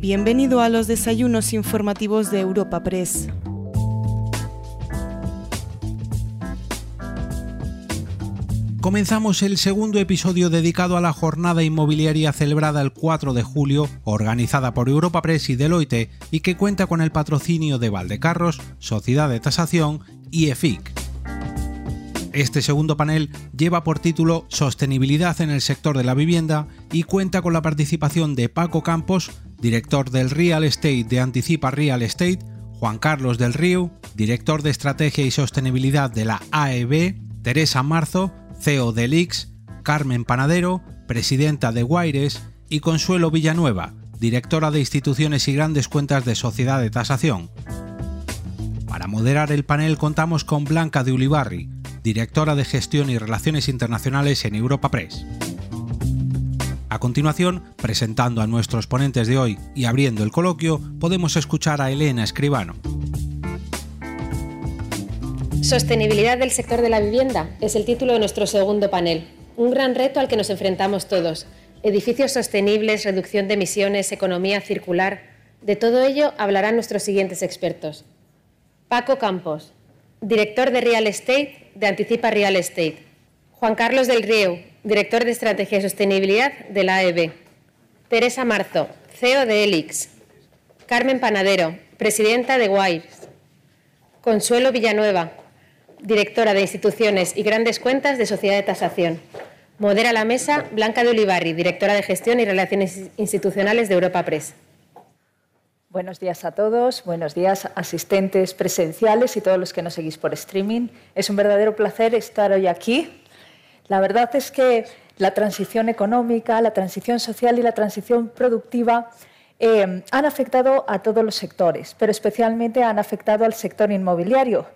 Bienvenido a los desayunos informativos de Europa Press. Comenzamos el segundo episodio dedicado a la jornada inmobiliaria celebrada el 4 de julio, organizada por Europa Press y Deloitte y que cuenta con el patrocinio de Valdecarros, Sociedad de Tasación y EFIC. Este segundo panel lleva por título Sostenibilidad en el sector de la vivienda y cuenta con la participación de Paco Campos, director del Real Estate de Anticipa Real Estate, Juan Carlos del Río, director de Estrategia y Sostenibilidad de la AEB, Teresa Marzo, CEO de Lix, Carmen Panadero, presidenta de Guaires, y Consuelo Villanueva, directora de Instituciones y Grandes Cuentas de Sociedad de Tasación. Para moderar el panel contamos con Blanca de Ulibarri, directora de Gestión y Relaciones Internacionales en Europa Press. A continuación, presentando a nuestros ponentes de hoy y abriendo el coloquio, podemos escuchar a Elena Escribano. Sostenibilidad del sector de la vivienda es el título de nuestro segundo panel. Un gran reto al que nos enfrentamos todos. Edificios sostenibles, reducción de emisiones, economía circular. De todo ello hablarán nuestros siguientes expertos. Paco Campos, director de Real Estate de Anticipa Real Estate. Juan Carlos del Río, director de Estrategia y Sostenibilidad de la AEB. Teresa Marzo, CEO de Elix. Carmen Panadero, presidenta de WIRES. Consuelo Villanueva, directora de Instituciones y Grandes Cuentas de Sociedad de Tasación. Modera la mesa Blanca de Olivarri, directora de Gestión y Relaciones Institucionales de Europa Press. Buenos días a todos, buenos días asistentes presenciales y todos los que nos seguís por streaming. Es un verdadero placer estar hoy aquí. La verdad es que la transición económica, la transición social y la transición productiva eh, han afectado a todos los sectores, pero especialmente han afectado al sector inmobiliario,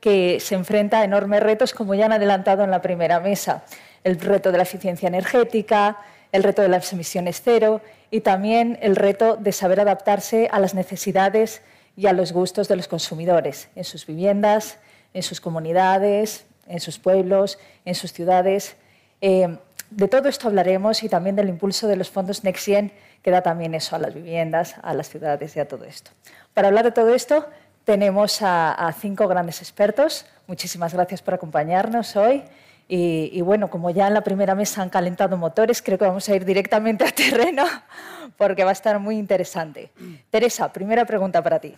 que se enfrenta a enormes retos, como ya han adelantado en la primera mesa. El reto de la eficiencia energética, el reto de las emisiones cero y también el reto de saber adaptarse a las necesidades y a los gustos de los consumidores en sus viviendas, en sus comunidades, en sus pueblos, en sus ciudades. Eh, de todo esto hablaremos y también del impulso de los fondos NextGen que da también eso a las viviendas, a las ciudades y a todo esto. Para hablar de todo esto tenemos a, a cinco grandes expertos. Muchísimas gracias por acompañarnos hoy. Y, bueno, como ya en la primera mesa han calentado motores, creo que vamos a ir directamente a terreno porque va a estar muy interesante. Teresa, primera pregunta para ti.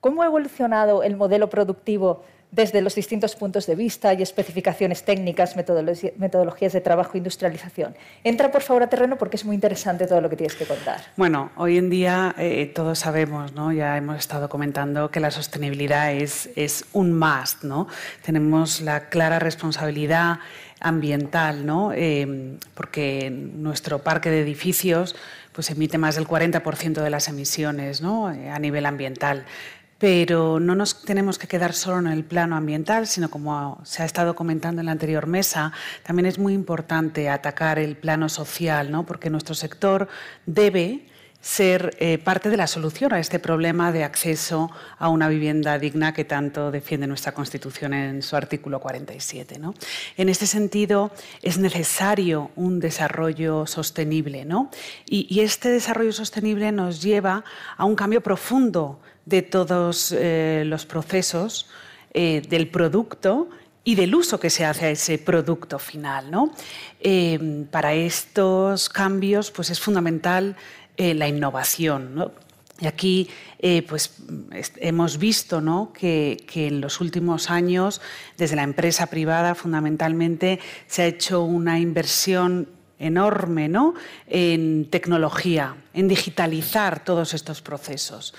¿Cómo ha evolucionado el modelo productivo desde los distintos puntos de vista y especificaciones técnicas, metodologías de trabajo industrialización. Entra, por favor, a terreno porque es muy interesante todo lo que tienes que contar. Bueno, hoy en día eh, todos sabemos, ¿no? ya hemos estado comentando que la sostenibilidad es, es un must. ¿no? Tenemos la clara responsabilidad ambiental, ¿no? Eh, porque nuestro parque de edificios pues, emite más del 40% de las emisiones ¿no? Eh, a nivel ambiental pero no nos tenemos que quedar solo en el plano ambiental, sino como se ha estado comentando en la anterior mesa, también es muy importante atacar el plano social, ¿no? porque nuestro sector debe ser eh, parte de la solución a este problema de acceso a una vivienda digna que tanto defiende nuestra Constitución en su artículo 47. ¿no? En este sentido, es necesario un desarrollo sostenible ¿no? y este desarrollo sostenible nos lleva a un cambio profundo de todos eh, los procesos eh, del producto y del uso que se hace a ese producto final. Eh, para estos cambios pues es fundamental la innovación. Y aquí pues, hemos visto que, que, en los últimos años, desde la empresa privada, fundamentalmente, se ha hecho una inversión enorme ¿no? en tecnología, en digitalizar todos estos procesos,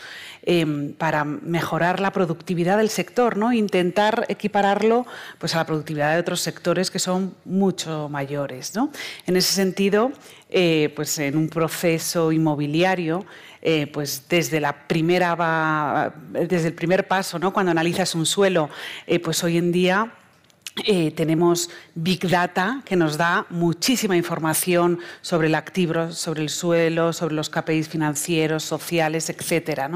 em, para mejorar la productividad del sector, ¿no? intentar equipararlo pues, a la productividad de otros sectores que son mucho mayores. ¿no? En ese sentido, eh, pues en un proceso inmobiliario, eh, pues desde, la primera, desde el primer paso, ¿no? cuando analizas un suelo, eh, pues hoy en día eh, tenemos Big Data que nos da muchísima información sobre el activo, sobre el suelo, sobre los KPIs financieros, sociales, etc.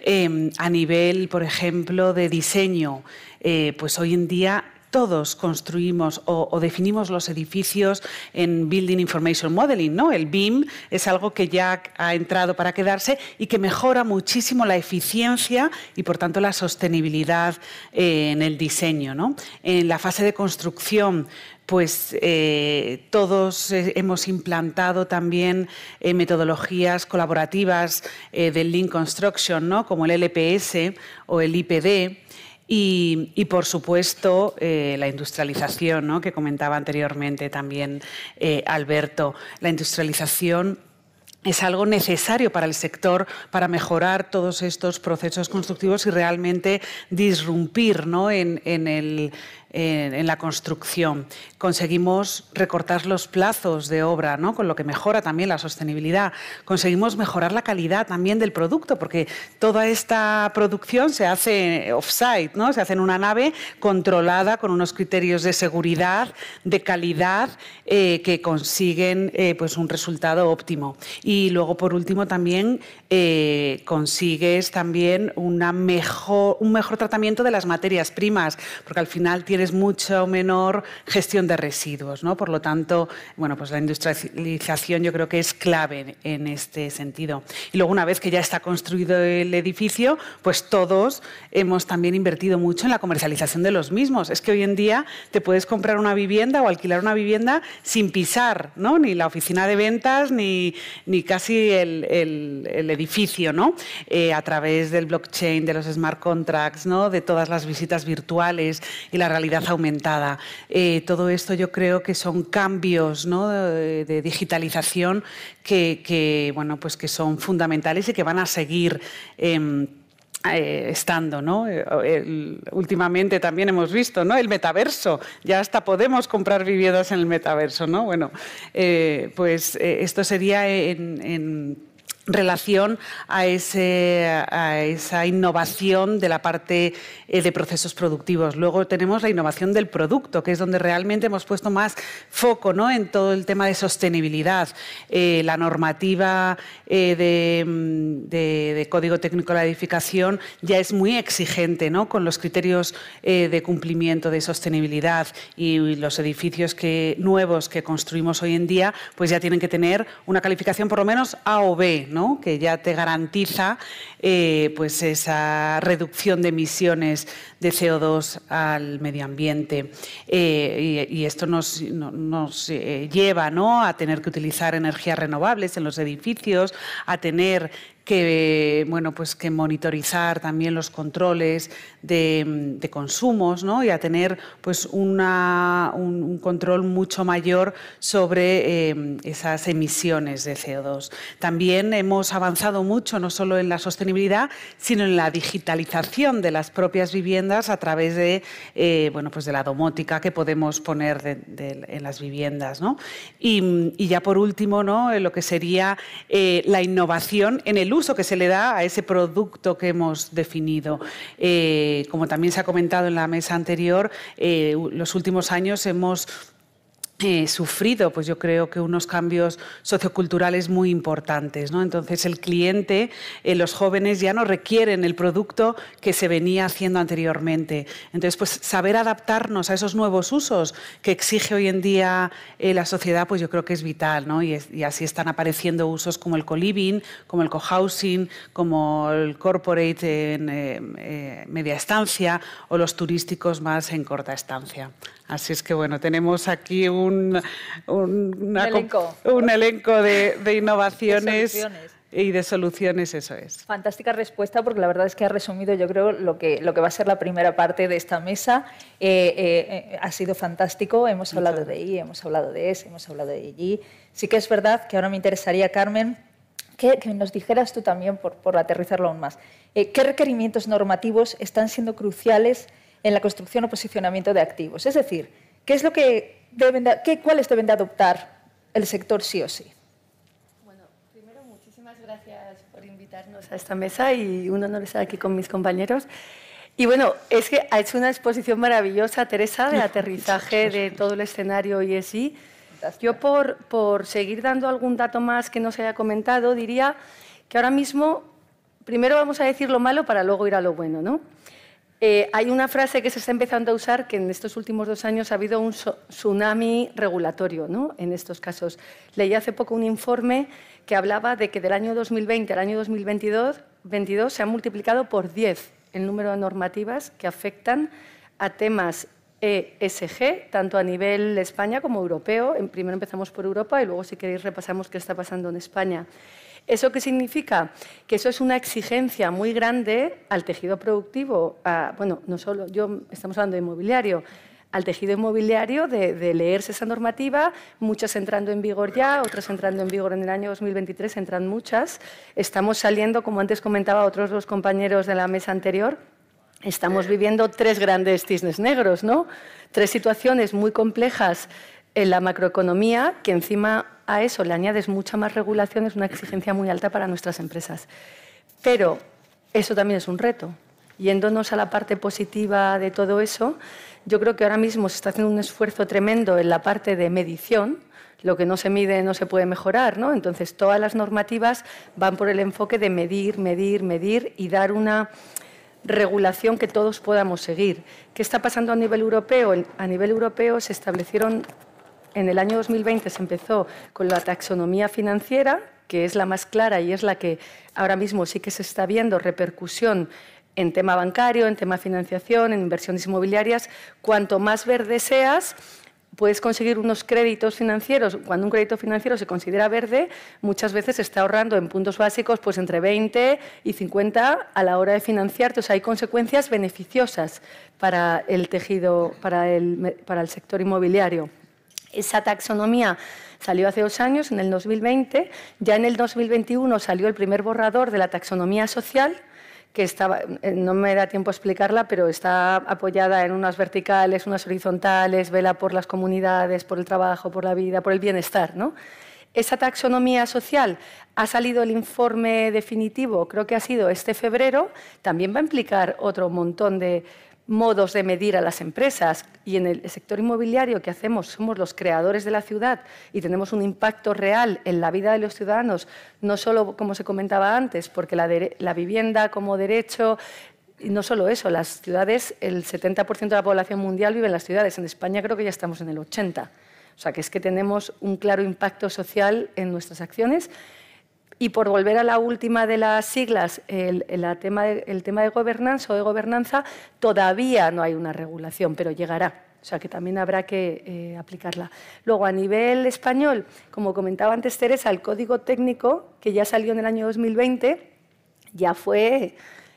Em, a nivel, por ejemplo, de diseño, eh, pues hoy en día todos construimos o, definimos los edificios en Building Information Modeling, ¿no? El BIM es algo que ya ha entrado para quedarse y que mejora muchísimo la eficiencia y, por tanto, la sostenibilidad eh, en el diseño, ¿no? En la fase de construcción pues eh, todos eh, hemos implantado también metodologías colaborativas del Lean Construction, ¿no? como el LPS o el IPD. Y, por supuesto, la industrialización, ¿no? que comentaba anteriormente también Alberto. La industrialización es algo necesario para el sector para mejorar todos estos procesos constructivos y realmente disrumpir ¿no? en, el, en, la construcción. Conseguimos recortar los plazos de obra, ¿no? con lo que mejora también la sostenibilidad. Conseguimos mejorar la calidad también del producto, porque toda esta producción se hace off-site, ¿no? se hace en una nave controlada con unos criterios de seguridad, de calidad, eh, que consiguen eh, pues un resultado óptimo. Y luego, por último, también eh, consigues también una mejor, un mejor tratamiento de las materias primas, porque al final mucho menor gestión de residuos. ¿no? Por lo tanto, bueno, pues la industrialización yo creo que es clave en este sentido. Y luego, una vez que ya está construido el edificio, pues todos hemos también invertido mucho en la comercialización de los mismos. Es que hoy en día te puedes comprar una vivienda o alquilar una vivienda sin pisar ¿no? ni la oficina de ventas ni, ni casi el, edificio, ¿no? Eh, a través del blockchain, de los smart contracts, ¿no? de todas las visitas virtuales y la realidad aumentada. Eh, todo esto yo creo que son cambios de, digitalización que, bueno, pues que son fundamentales y que van a seguir. Em, eh, estando. Eh, últimamente también hemos visto, ¿no? El metaverso, ya hasta podemos comprar viviendas en el metaverso, ¿no? Bueno, pues esto sería en relación a, esa innovación de la parte eh, de procesos productivos. Luego tenemos la innovación del producto, que es donde realmente hemos puesto más foco ¿no? en todo el tema de sostenibilidad. Eh, la normativa eh, mm, de, Código Técnico de la Edificación ya es muy exigente ¿no? con los criterios de cumplimiento de sostenibilidad y, los edificios que, nuevos que construimos hoy en día pues ya tienen que tener una calificación por lo menos A o B que ya te garantiza eh, pues esa reducción de emisiones de CO2 al medio ambiente. Eh, y, esto nos, eh, lleva ¿no? a tener que utilizar energías renovables en los edificios, a tener que, bueno, pues que monitorizar también los controles de, consumos ¿no? y a tener pues una, un, control mucho mayor sobre eh, esas emisiones de CO2. También hemos avanzado mucho no solo en la sostenibilidad, sino en la digitalización de las propias viviendas a través de, eh, bueno, pues de la domótica que podemos poner en las viviendas. ¿no? Y, ya por último, ¿no? lo que sería eh, la innovación en el uso que se le da a ese producto que hemos definido. Eh, como también se ha comentado en la mesa anterior, eh, los últimos años hemos eh, sufrido, pues yo creo que unos cambios socioculturales muy importantes. ¿no? Entonces, el cliente, eh, los jóvenes ya no requieren el producto que se venía haciendo anteriormente. Entonces, pues saber adaptarnos a esos nuevos usos que exige hoy en día eh, la sociedad, pues yo creo que es vital. ¿no? Y, así están apareciendo usos como el co-living, como el co-housing, como el corporate en media estancia o los turísticos más en corta estancia. Así es que bueno, tenemos aquí un, elenco, un elenco de, innovaciones. y de soluciones, eso es. Fantástica respuesta, porque la verdad es que ha resumido, yo creo, lo que, lo que va a ser la primera parte de esta mesa. Eh, eh, ha sido fantástico. Hemos hablado de I, hemos hablado de S, hemos hablado de I. Sí que es verdad que ahora me interesaría, Carmen, que, nos dijeras tú también, por, por aterrizarlo aún más, eh, qué requerimientos normativos están siendo cruciales en la construcción o posicionamiento de activos. Es decir, ¿qué es lo que deben qué, ¿cuáles deben de adoptar el sector sí o sí? Bueno, primero, muchísimas gracias por invitarnos a esta mesa y un honor estar aquí con mis compañeros. Y bueno, es que ha hecho una exposición maravillosa, Teresa, de aterrizaje de todo el escenario ESI. Yo, por, por seguir dando algún dato más que no se haya comentado, diría que ahora mismo, primero vamos a decir lo malo para luego ir a lo bueno, ¿no? Eh, hay una frase que se está empezando a usar que en estos últimos dos años ha habido un tsunami regulatorio ¿no? en estos casos. Leí hace poco un informe que hablaba de que del año 2020 al año 2022 22, se ha multiplicado por 10 el número de normativas que afectan a temas ESG, tanto a nivel España como europeo. Primero empezamos por Europa y luego, si queréis, repasamos qué está pasando en España. ¿Eso qué significa? Que eso es una exigencia muy grande al tejido productivo, bueno, no solo, yo estamos hablando de inmobiliario, al tejido inmobiliario de, leerse esa normativa, muchas entrando en vigor ya, otras entrando en vigor en el año 2023, entran muchas. Estamos saliendo, como antes comentaba otros dos compañeros de la mesa anterior, estamos viviendo tres grandes cisnes negros, ¿no? Tres situaciones muy complejas en la macroeconomía que encima a eso le añades mucha más regulación, es una exigencia muy alta para nuestras empresas. Pero eso también es un reto. Yéndonos a la parte positiva de todo eso, yo creo que ahora mismo se está haciendo un esfuerzo tremendo en la parte de medición. Lo que no se mide no se puede mejorar, ¿no? Entonces, todas las normativas van por el enfoque de medir, medir, medir y dar una regulación que todos podamos seguir. ¿Qué está pasando a nivel europeo? A nivel europeo se establecieron en el año 2020 se empezó con la taxonomía financiera, que es la más clara y es la que ahora mismo sí que se está viendo repercusión en tema bancario, en tema financiación, en inversiones inmobiliarias. Cuanto más verde seas, puedes conseguir unos créditos financieros. Cuando un crédito financiero se considera verde, muchas veces se está ahorrando en puntos básicos pues entre 20 y 50 a la hora de financiarte. O hay consecuencias beneficiosas para el tejido, para el sector inmobiliario. Esa taxonomía salió hace dos años, en el 2020. Ya en el 2021 salió el primer borrador de la taxonomía social, que estaba, eh, no me da tiempo a explicarla, pero está apoyada en unas verticales, unas horizontales, vela por las comunidades, por el trabajo, por la vida, por el bienestar. ¿no? Esa taxonomía social ha salido el informe definitivo, creo que ha sido este febrero, también va a implicar otro montón de modos de medir a las empresas y en el sector inmobiliario que hacemos somos los creadores de la ciudad y tenemos un impacto real en la vida de los ciudadanos, no solo como se comentaba antes, porque la, vivienda como derecho, y no solo eso, las ciudades, el 70% de la población mundial vive en las ciudades, en España creo que ya estamos en el 80%. O sea que es que tenemos un claro impacto social en nuestras acciones y por volver a la última de las siglas, el, tema, de, el tema de gobernanza o de gobernanza, todavía no hay una regulación, pero llegará. O sea que también habrá que eh, aplicarla. Luego, a nivel español, como comentaba antes Teresa, el código técnico, que ya salió en el año 2020, ya fue,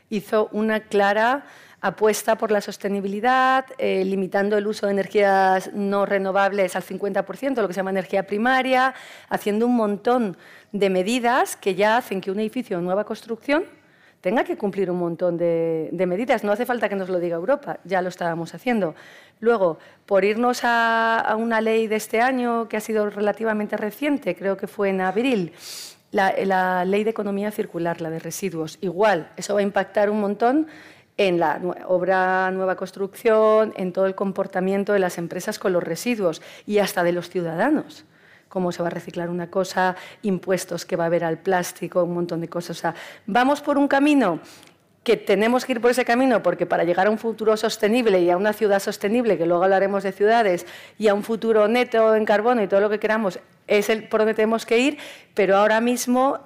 hizo una clara apuesta por la sostenibilidad, eh, limitando el uso de energías no renovables al 50%, lo que se llama energía primaria, haciendo un montón de medidas que ya hacen que un edificio de nueva construcción tenga que cumplir un montón de, medidas. No hace falta que nos lo diga Europa, ya lo estábamos haciendo. Luego, por irnos a, una ley de este año que ha sido relativamente reciente, creo que fue en abril, la, la ley de economía circular, la de residuos. Igual, eso va a impactar un montón en la obra nueva construcción, en todo el comportamiento de las empresas con los residuos y hasta de los ciudadanos. Cómo se va a reciclar una cosa, impuestos que va a haber al plástico, un montón de cosas. O sea, vamos por un camino que tenemos que ir por ese camino porque para llegar a un futuro sostenible y a una ciudad sostenible, que luego hablaremos de ciudades, y a un futuro neto en carbono y todo lo que queramos, es el por donde tenemos que ir, pero ahora mismo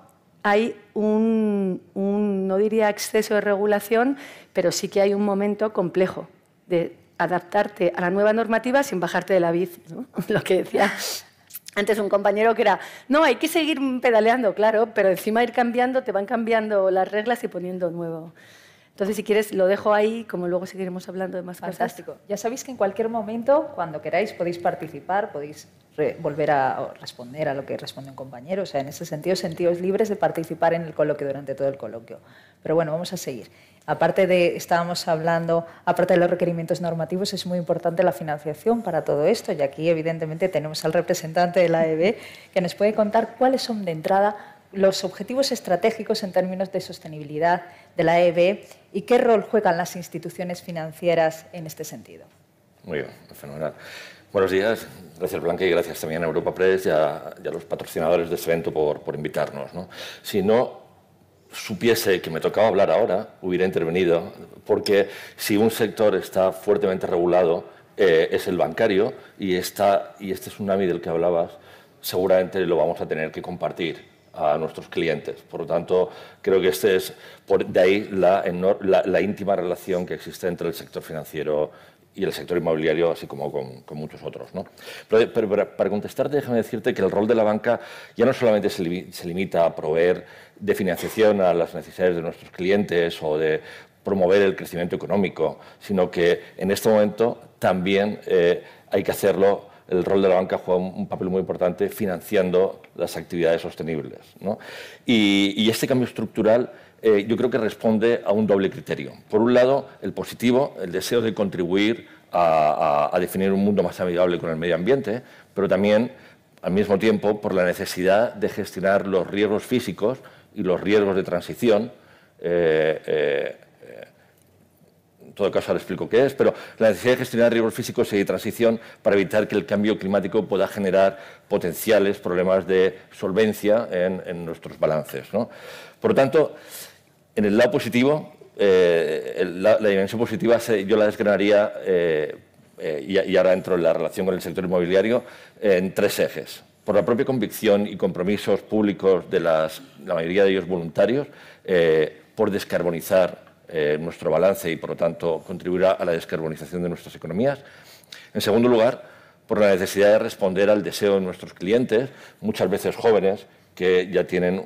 hay un, no diría exceso de regulación, pero sí que hay un momento complejo de adaptarte a la nueva normativa sin bajarte de la bici, lo que decía antes un compañero que era, no, hay que seguir pedaleando, claro, pero encima ir cambiando, te van cambiando las reglas y poniendo nuevo. Entonces, si quieres, lo dejo ahí, como luego seguiremos hablando de más Fantástico. Ya sabéis que en cualquier momento, cuando queráis, podéis participar, podéis volver a responder a lo que responde un compañero. O sea, en ese sentido, sentidos libres de participar en el coloquio durante todo el coloquio. Pero bueno, vamos a seguir. Aparte de, estábamos hablando, aparte de los requerimientos normativos, es muy importante la financiación para todo esto. Y aquí, evidentemente, tenemos al representante de la AEB que nos puede contar cuáles son de entrada los objetivos estratégicos en términos de sostenibilidad de la EB y qué rol juegan las instituciones financieras en este sentido. Muy bien, fenomenal. Buenos días, gracias Blanca y gracias también a Europa Press y a, los patrocinadores de este evento por, por invitarnos. ¿no? Si no supiese que me tocaba hablar ahora, hubiera intervenido, porque si un sector está fuertemente regulado, eh, es el bancario y, esta, y este tsunami del que hablabas seguramente lo vamos a tener que compartir a nuestros clientes. Por lo tanto, creo que este es por, de ahí la, la, íntima relación que existe entre el sector financiero y el sector inmobiliario, así como con, muchos otros. ¿no? Pero, para contestarte, déjame decirte que el rol de la banca ya no solamente se, se limita a proveer de financiación a las necesidades de nuestros clientes o de promover el crecimiento económico, sino que en este momento también eh, hay que hacerlo. El rol de la banca juega un papel muy importante financiando las actividades sostenibles. Y, este cambio estructural eh, yo creo que responde a un doble criterio. Por un lado, el positivo, el deseo de contribuir a, definir un mundo más amigable con el medio ambiente, pero también, al mismo tiempo, por la necesidad de gestionar los riesgos físicos y los riesgos de transición eh, todo caso ahora explico qué es, pero la necesidad de gestionar riesgos físicos y de transición para evitar que el cambio climático pueda generar potenciales problemas de solvencia en, nuestros balances. Por lo tanto, en el lado positivo, eh, la, dimensión positiva yo la desgranaría, eh, eh, y, ahora entro en la relación con el sector inmobiliario, en tres ejes. Por la propia convicción y compromisos públicos de la mayoría de ellos voluntarios, por descarbonizar nuestro balance y, por lo tanto, contribuirá a la descarbonización de nuestras economías. En segundo lugar, por la necesidad de responder al deseo de nuestros clientes, muchas veces jóvenes, que ya tienen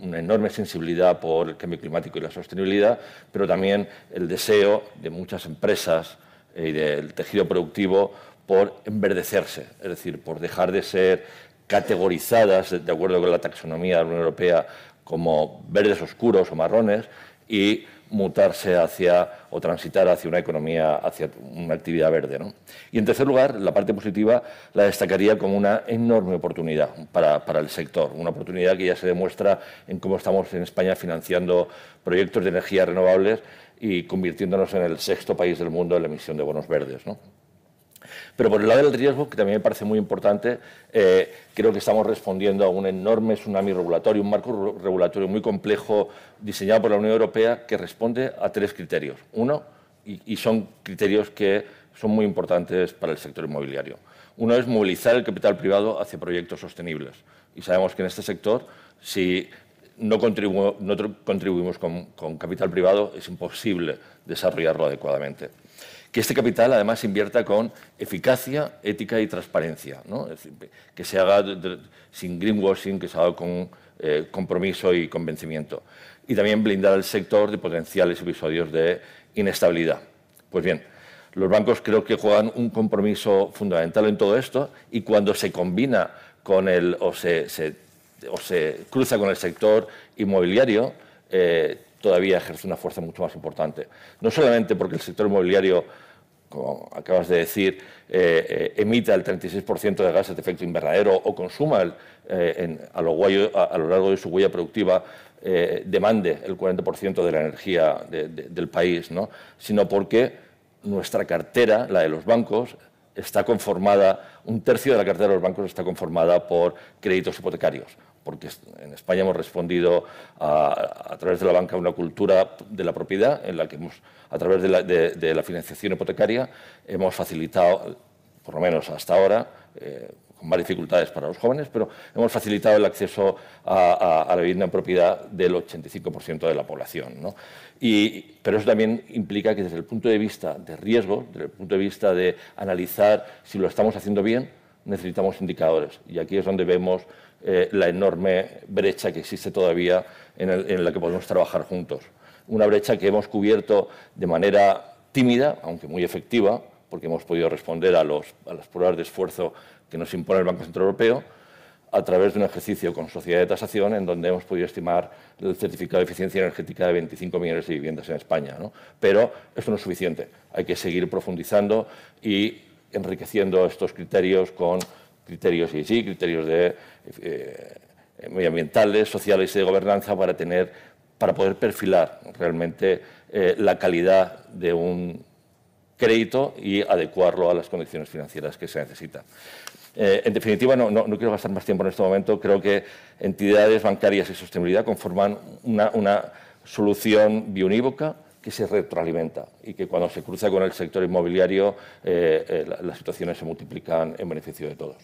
una enorme sensibilidad por el cambio climático y la sostenibilidad, pero también el deseo de muchas empresas eh, y del tejido productivo por enverdecerse, es decir, por dejar de ser categorizadas, de acuerdo con la taxonomía de la Unión Europea, como verdes oscuros o marrones, y mutarse hacia o transitar hacia una economía, hacia una actividad verde. ¿no? Y en tercer lugar, la parte positiva la destacaría como una enorme oportunidad para, para, el sector, una oportunidad que ya se demuestra en cómo estamos en España financiando proyectos de energías renovables y convirtiéndonos en el sexto país del mundo en la emisión de bonos verdes. ¿no? Pero por el lado del riesgo, que también me parece muy importante, eh, creo que estamos respondiendo a un enorme tsunami regulatorio, un marco regulatorio muy complejo diseñado por la Unión Europea que responde a tres criterios. Uno, y, son criterios que son muy importantes para el sector inmobiliario. Uno es movilizar el capital privado hacia proyectos sostenibles. Y sabemos que en este sector, si no, contribuimos con, con capital privado, es imposible desarrollarlo adecuadamente que este capital además invierta con eficacia, ética y transparencia, que se haga sin greenwashing, que se haga con eh, compromiso y convencimiento. Y también blindar al sector de potenciales episodios de inestabilidad. Pues bien, los bancos creo que juegan un compromiso fundamental en todo esto y cuando se combina con el o se, cruza con el sector inmobiliario, eh, todavía ejerce una fuerza mucho más importante. No solamente porque el sector inmobiliario, como acabas de decir, eh, eh, emita el 36% de gases de efecto invernadero o consuma eh, a, lo largo de su huella productiva, demande el 40% de la energía del país, ¿no? sino porque nuestra cartera, la de los bancos, está conformada, un tercio de la cartera de los bancos está conformada por créditos hipotecarios porque en España hemos respondido a, través de la banca a una cultura de la propiedad en la que hemos, a través de la, financiación hipotecaria hemos facilitado, por lo menos hasta ahora, eh, con más dificultades para los jóvenes, pero hemos facilitado el acceso a, la vivienda en propiedad del 85% de la población. Y, pero eso también implica que desde el punto de vista de riesgo, desde el punto de vista de analizar si lo estamos haciendo bien, necesitamos indicadores. Y aquí es donde vemos eh, la enorme brecha que existe todavía en, la que podemos trabajar juntos. Una brecha que hemos cubierto de manera tímida, aunque muy efectiva, porque hemos podido responder a, las pruebas de esfuerzo que nos impone el Banco Central Europeo, a través de un ejercicio con sociedad de tasación en donde hemos podido estimar el certificado de eficiencia energética de 25 millones de viviendas en España. Pero esto no es suficiente. Hay que seguir profundizando y enriqueciendo estos criterios con criterios y sí, criterios de, eh, medioambientales, sociales y de gobernanza para, tener, para poder perfilar realmente eh, la calidad de un crédito y adecuarlo a las condiciones financieras que se necesitan. Eh, en definitiva, no, no, quiero gastar más tiempo en este momento. Creo que entidades bancarias y sostenibilidad conforman una, una solución biunívoca que se retroalimenta y que cuando se cruza con el sector inmobiliario eh, eh, las situaciones se multiplican en beneficio de todos.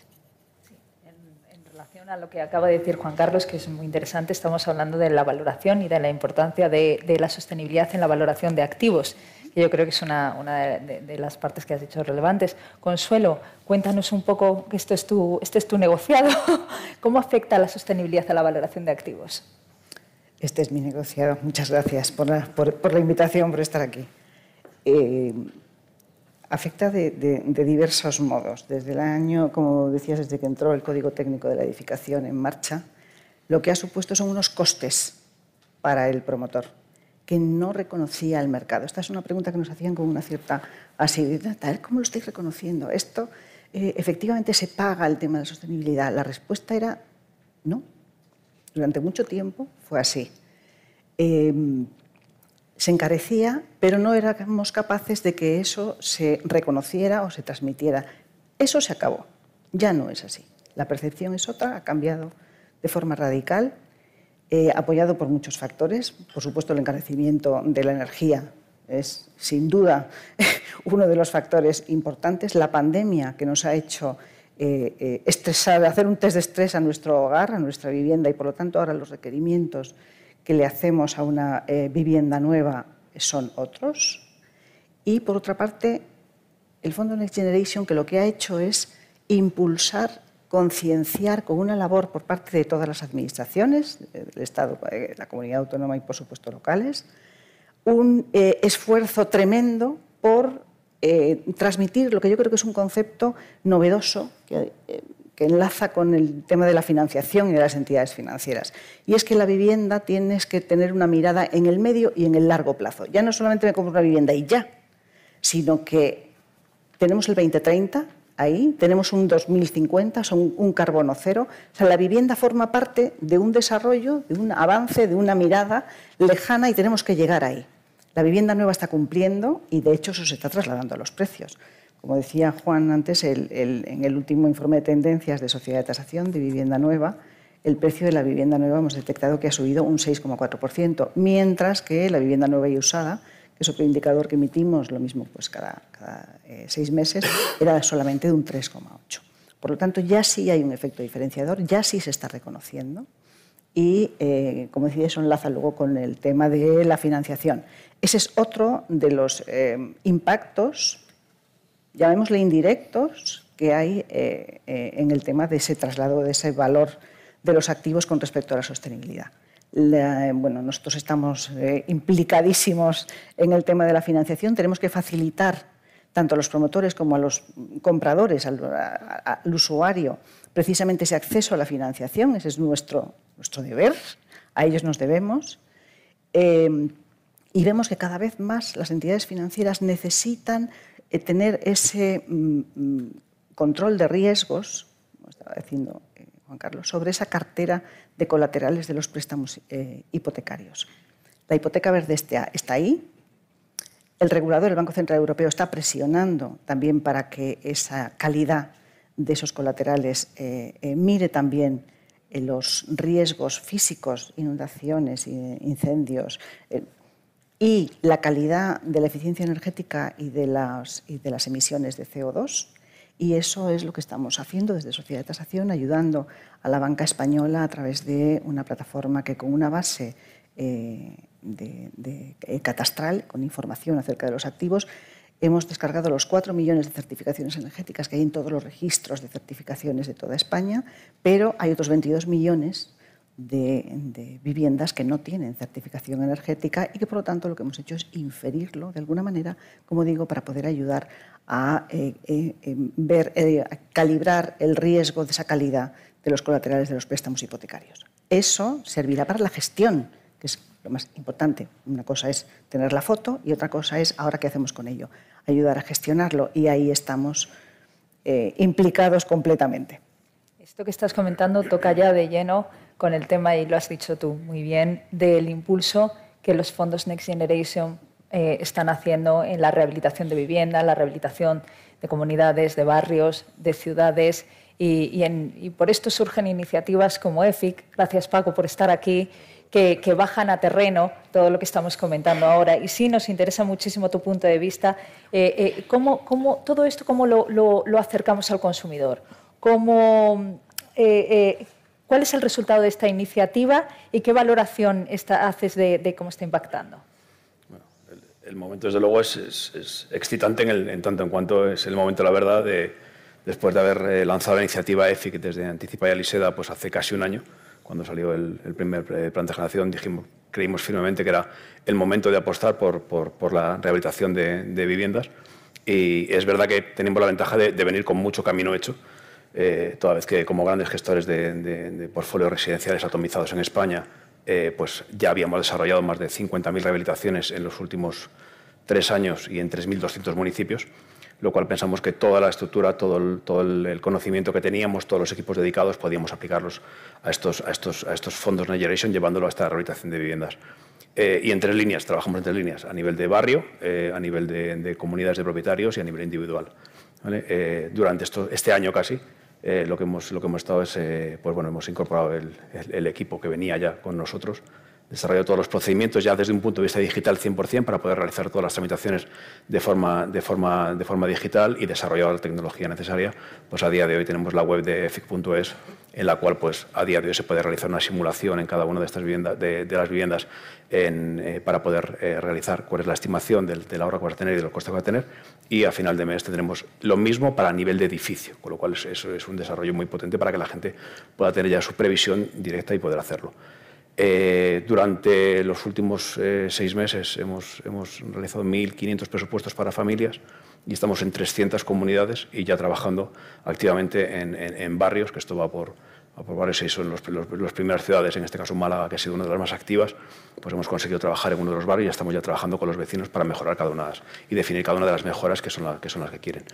en, relación a lo que acaba de decir Juan Carlos, que es muy interesante, estamos hablando de la valoración y de la importancia de, la sostenibilidad en la valoración de activos, que yo creo que es una, de, las partes que has dicho relevantes. Consuelo, cuéntanos un poco, que esto es tu, este es tu negociado, ¿cómo afecta la sostenibilidad a la valoración de activos? Este es mi negociado. Muchas gracias por la, invitación, por estar aquí. Eh, afecta de, diversos modos. Desde el año, como decías, desde que entró el Código Técnico de la Edificación en marcha, lo que ha supuesto son unos costes para el promotor que no reconocía el mercado. Esta es una pregunta que nos hacían con una cierta asiduidad. ¿Cómo lo estáis reconociendo? ¿Esto eh, efectivamente se paga el tema de la sostenibilidad? La respuesta era no, durante mucho tiempo fue así. Em, se encarecía, pero no éramos capaces de que eso se reconociera o se transmitiera. Eso se acabó. Ya no es así. La percepción es otra, ha cambiado de forma radical, eh, apoyado por muchos factores. Por supuesto, el encarecimiento de la energía es sin duda uno de los factores importantes. La pandemia que nos ha hecho eh, eh, hacer un test de estrés a nuestro hogar, a nuestra vivienda y por lo tanto ahora los requerimientos que le hacemos a una eh, vivienda nueva son otros. Y por otra parte, el Fondo Next Generation que lo que ha hecho es impulsar, concienciar con una labor por parte de todas las administraciones, del Estado, la comunidad autónoma y por supuesto locales, un esfuerzo tremendo por eh, transmitir lo que yo creo que es un concepto novedoso eh, que, enlaza con el tema de la financiación y de las entidades financieras. Y es que la vivienda tienes que tener una mirada en el medio y en el largo plazo. Ya no solamente me compro una vivienda y ya, sino que tenemos el 2030 ahí, tenemos un 2050, son un carbono cero. O sea, la vivienda forma parte de un desarrollo, de un avance, de una mirada lejana y tenemos que llegar ahí. La vivienda nueva está cumpliendo y de hecho eso se está trasladando a los precios. Como decía Juan antes, en el último informe de tendencias de Sociedad de Tasación de Vivienda Nueva, el precio de la vivienda nueva hemos detectado que ha subido un 6,4%, mientras que la vivienda nueva y usada, que es otro indicador que emitimos, lo mismo pues cada, eh, seis meses, era solamente de un 3,8%. Por lo tanto, ya sí hay un efecto diferenciador, ya sí se está reconociendo y, eh, como decía, eso enlaza luego con el tema de la financiación. Ese es otro de los eh, impactos, llamémosle indirectos, que hay eh, en el tema de ese traslado de ese valor de los activos con respecto a la sostenibilidad. bueno, nosotros estamos implicadísimos en el tema de la financiación, tenemos que facilitar tanto a los promotores como a los compradores, al usuario, precisamente ese acceso a la financiación, ese es nuestro, nuestro deber, a ellos nos debemos. Eh, y vemos que cada vez más las entidades financieras necesitan eh, tener ese mm, mm, control de riesgos, como estaba diciendo eh, Juan Carlos, sobre esa cartera de colaterales de los préstamos hipotecarios. La hipoteca verde está, está ahí. El regulador, el Banco Central Europeo, está presionando también para que esa calidad de esos colaterales mire también los riesgos físicos, inundaciones, incendios, eh, y la calidad de la eficiencia energética y de, las, de las emisiones de CO2. Y eso es lo que estamos haciendo desde Sociedad de Tasación, ayudando a la banca española a través de una plataforma que con una base eh, de, eh, catastral, con información acerca de los activos, Hemos descargado los 4 millones de certificaciones energéticas que hay en todos los registros de certificaciones de toda España, pero hay otros 22 millones de, viviendas que no tienen certificación energética y que por lo tanto lo que hemos hecho es inferirlo de alguna manera, como digo, para poder ayudar a eh, eh, ver, eh, a calibrar el riesgo de esa calidad de los colaterales de los préstamos hipotecarios. Eso servirá para la gestión, que es lo más importante. Una cosa es tener la foto y otra cosa es ahora qué hacemos con ello, ayudar a gestionarlo y ahí estamos eh, implicados completamente. Esto que estás comentando toca ya de lleno con el tema, y lo has dicho tú muy bien, del impulso que los fondos Next Generation eh, están haciendo en la rehabilitación de vivienda, la rehabilitación de comunidades, de barrios, de ciudades y, por esto surgen iniciativas como EFIC. Gracias Paco por estar aquí. Que, bajan a terreno todo lo que estamos comentando ahora. Y sí nos interesa muchísimo tu punto de vista. Eh, ¿cómo, cómo, todo esto cómo lo, lo, acercamos al consumidor? ¿Cómo, ¿Cuál es el resultado de esta iniciativa y qué valoración haces de, cómo está impactando? el, momento, desde luego, es, excitante en, tanto en cuanto es el momento, la verdad, de, después de haber eh, lanzado la iniciativa EFIC desde Anticipa y Aliseda pues hace casi un año, cuando salió el, primer eh, plan de generación, dijimos, creímos firmemente que era el momento de apostar por, la rehabilitación de, viviendas. Y es verdad que tenemos la ventaja de venir con mucho camino hecho eh, toda vez que como grandes gestores de, portfolios residenciales atomizados en España, eh, pues ya habíamos desarrollado más de 50.000 rehabilitaciones en los últimos tres años y en 3.200 municipios, lo cual pensamos que toda la estructura, todo el, conocimiento que teníamos, todos los equipos dedicados, podíamos aplicarlos a estos, fondos Next Generation, llevándolo a esta rehabilitación de viviendas. Eh, y en tres líneas, trabajamos en tres líneas, a nivel de barrio, a nivel de, comunidades de propietarios y a nivel individual. durante esto, este año casi eh, lo, que hemos, estado es, eh, pues bueno, hemos incorporado el, el, equipo que venía ya con nosotros, desarrollado todos los procedimientos ya desde un punto de vista digital 100% para poder realizar todas las tramitaciones de forma, de de digital y desarrollado la tecnología necesaria. Pues a día de hoy tenemos la web de EFIC.es en la cual pues, a día de hoy se puede realizar una simulación en cada una de estas viviendas, de, las viviendas eh, para poder realizar cuál es la estimación del, del ahorro que va a tener y del coste que va a tener y a final de mes tendremos lo mismo para nivel de edificio, con lo cual eso es un desarrollo muy potente para que la gente pueda tener ya su previsión directa y poder hacerlo. Eh, durante los últimos eh, seis meses hemos, hemos realizado 1.500 presupuestos para familias y estamos en 300 comunidades y ya trabajando activamente en, en barrios, que esto va por, por seis son las los, primeras ciudades, en este caso Málaga, que ha sido una de las más activas, pues hemos conseguido trabajar en uno de los barrios y estamos ya trabajando con los vecinos para mejorar cada una de las, y definir cada una de las mejoras que son, que, son las que quieren.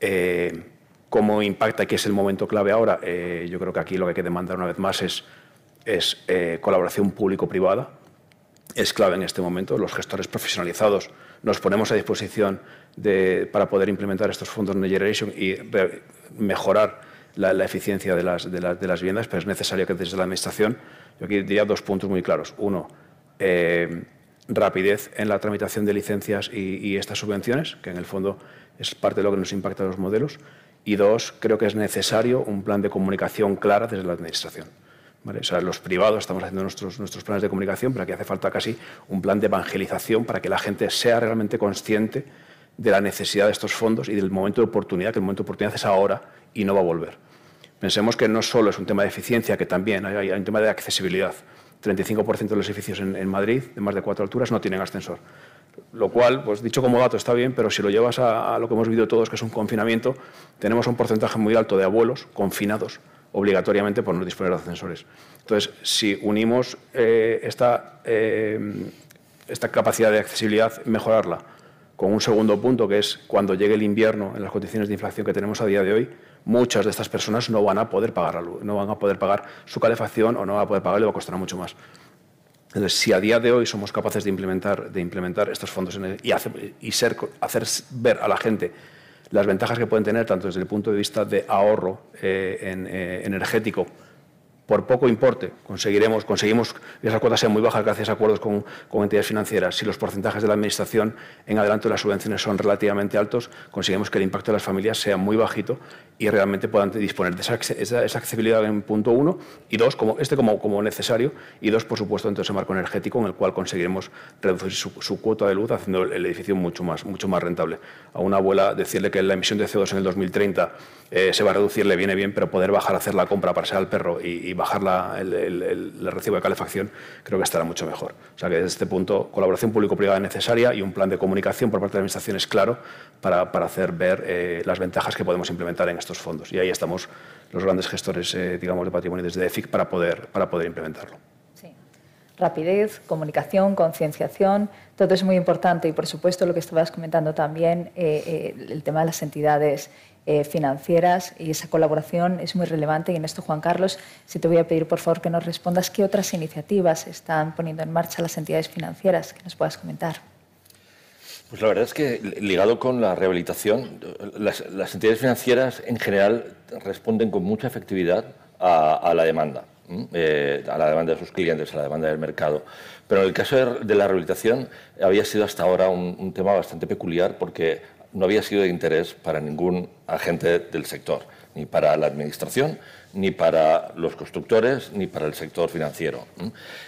Eh, ¿Cómo impacta? ¿Qué es el momento clave ahora? Eh, yo creo que aquí lo que hay que demandar una vez más es, es eh, colaboración público-privada. Es clave en este momento. Los gestores profesionalizados nos ponemos a disposición para poder implementar estos fondos de Generation y mejorar la, eficiencia de las, de, las, viviendas, pero es necesario que desde la Administración, yo aquí diría dos puntos muy claros. Uno, eh, rapidez en la tramitación de licencias y, estas subvenciones, que en el fondo es parte de lo que nos impacta a los modelos. Y dos, creo que es necesario un plan de comunicación clara desde la Administración. Los privados estamos haciendo nuestros, nuestros planes de comunicación, pero aquí hace falta casi un plan de evangelización para que la gente sea realmente consciente de la necesidad de estos fondos y del momento de oportunidad, que el momento de oportunidad es ahora y no va a volver. Pensemos que no solo es un tema de eficiencia, que también hay, un tema de accesibilidad. 35% de los edificios en, Madrid, de más de cuatro alturas, no tienen ascensor. Lo cual, pues dicho como dato, está bien, pero si lo llevas a, lo que hemos vivido todos, que es un confinamiento, tenemos un porcentaje muy alto de abuelos confinados obligatoriamente por no disponer de ascensores. Entonces, si unimos eh, esta, eh, esta capacidad de accesibilidad, mejorarla, con un segundo punto, que es cuando llegue el invierno, en las condiciones de inflación que tenemos a día de hoy, muchas de estas personas no van a poder pagar la luz, no van a poder pagar su calefacción o no van a poder pagar, le va a costar mucho más. Entonces, si a día de hoy somos capaces de implementar, de implementar estos fondos y, hacer, y ser, hacer ver a la gente las ventajas que pueden tener, tanto desde el punto de vista de ahorro eh, eh, energético, por poco importe, conseguiremos, conseguimos que esas cuotas sean muy bajas gracias a acuerdos con, entidades financieras. Si los porcentajes de la Administración en adelanto de las subvenciones son relativamente altos, conseguimos que el impacto de las familias sea muy bajito y realmente puedan disponer de esa, accesibilidad en punto uno y dos, como, este como, como necesario, y dos, por supuesto, dentro de ese marco energético en el cual conseguiremos reducir su, cuota de luz haciendo el edificio mucho más, mucho más rentable. A una abuela decirle que la emisión de CO2 en el 2030 eh, se va a reducir, le viene bien, pero poder bajar a hacer la compra para ser al perro y, bajar el, recibo de calefacción, creo que estará mucho mejor. O sea que desde este punto, colaboración público-privada necesaria y un plan de comunicación por parte de la Administración es claro para, hacer ver eh, las ventajas que podemos implementar en estos fondos. Y ahí estamos los grandes gestores eh, digamos, de patrimonio desde EFIC para poder, para poder implementarlo. Sí. Rapidez, comunicación, concienciación, todo es muy importante y, por supuesto, lo que estabas comentando también, el tema de las entidades eh, financieras y esa colaboración es muy relevante. Y en esto, Juan Carlos, si te voy a pedir por favor que nos respondas qué otras iniciativas están poniendo en marcha las entidades financieras, que nos puedas comentar. Pues la verdad es que ligado con la rehabilitación, las, entidades financieras en general responden con mucha efectividad a, la demanda, eh, a la demanda de sus clientes, a la demanda del mercado. Pero en el caso de, la rehabilitación había sido hasta ahora un tema bastante peculiar porque no había sido de interés para ningún agente del sector, ni para la Administración, ni para los constructores ni para el sector financiero.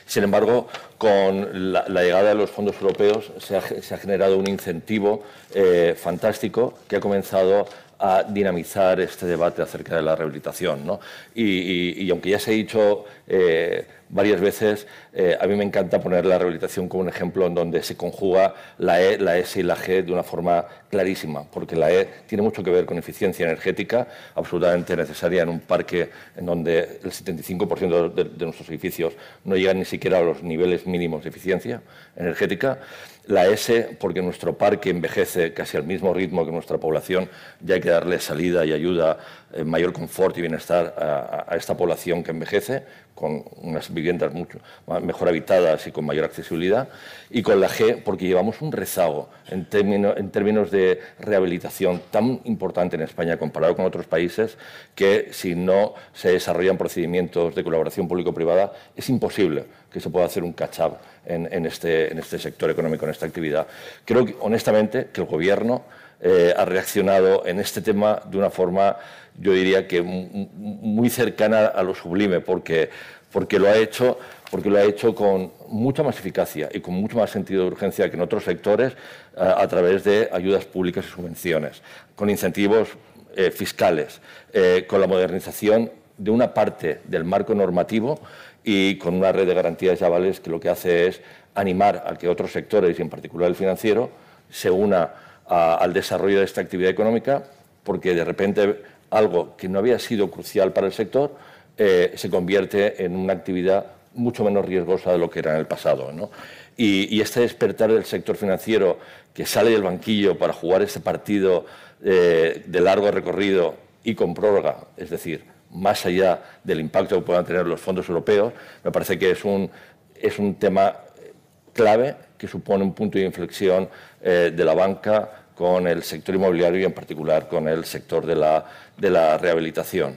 Sin embargo, con la, llegada de los fondos europeos se ha, generado un incentivo eh, fantástico que ha comenzado a dinamizar este debate acerca de la rehabilitación. Y, aunque ya se ha dicho eh, varias veces, eh, a mí me encanta poner la rehabilitación como un ejemplo en donde se conjuga la E, la S y la G de una forma clarísima, porque la E tiene mucho que ver con eficiencia energética, absolutamente necesaria en un parque en donde el 75% de, de nuestros edificios no llegan ni siquiera a los niveles mínimos de eficiencia energética la S, porque nuestro parque envejece casi al mismo ritmo que nuestra población, ya hay que darle salida y ayuda, eh, mayor confort y bienestar a, esta población que envejece, con unas viviendas mucho mejor habitadas y con mayor accesibilidad. Y con la G, porque llevamos un rezago en, en términos de rehabilitación tan importante en España comparado con otros países, que si no se desarrollan procedimientos de colaboración público-privada, es imposible que se pueda hacer un catch-up en, este, en este sector económico, en esta actividad. Creo honestamente que el Gobierno eh, ha reaccionado en este tema de una forma, yo diría que muy cercana a lo sublime, porque, porque, lo ha hecho, porque lo ha hecho con mucha más eficacia y con mucho más sentido de urgencia que en otros sectores a través de ayudas públicas y subvenciones, con incentivos eh, fiscales, eh, con la modernización de una parte del marco normativo y con una red de garantías y avales que lo que hace es animar a que otros sectores, y en particular el financiero, se una al desarrollo de esta actividad económica, porque de repente algo que no había sido crucial para el sector eh, se convierte en una actividad mucho menos riesgosa de lo que era en el pasado. Y, este despertar del sector financiero que sale del banquillo para jugar este partido eh, de largo recorrido y con prórroga, es decir, más allá del impacto que puedan tener los fondos europeos, me parece que es un, es un tema clave que supone un punto de inflexión eh, de la banca con el sector inmobiliario y en particular con el sector de la, de la rehabilitación.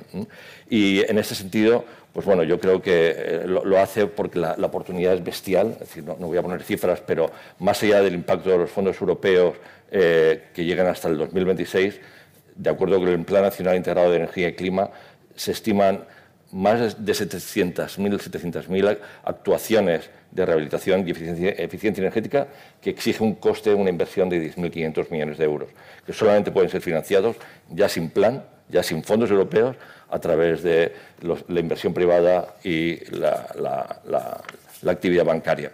Y en este sentido, pues bueno, yo creo que eh, lo, hace porque la, oportunidad es bestial, es decir, no, voy a poner cifras, pero más allá del impacto de los fondos europeos eh, que llegan hasta el 2026, de acuerdo con el Plan Nacional Integrado de Energía y Clima, se estiman más de 700.000, 700.000 actuaciones de rehabilitación y eficiencia, energética que exige un coste, una inversión de 10.500 millones de euros, que solamente pueden ser financiados ya sin plan, ya sin fondos europeos, a través de la inversión privada y la actividad bancaria.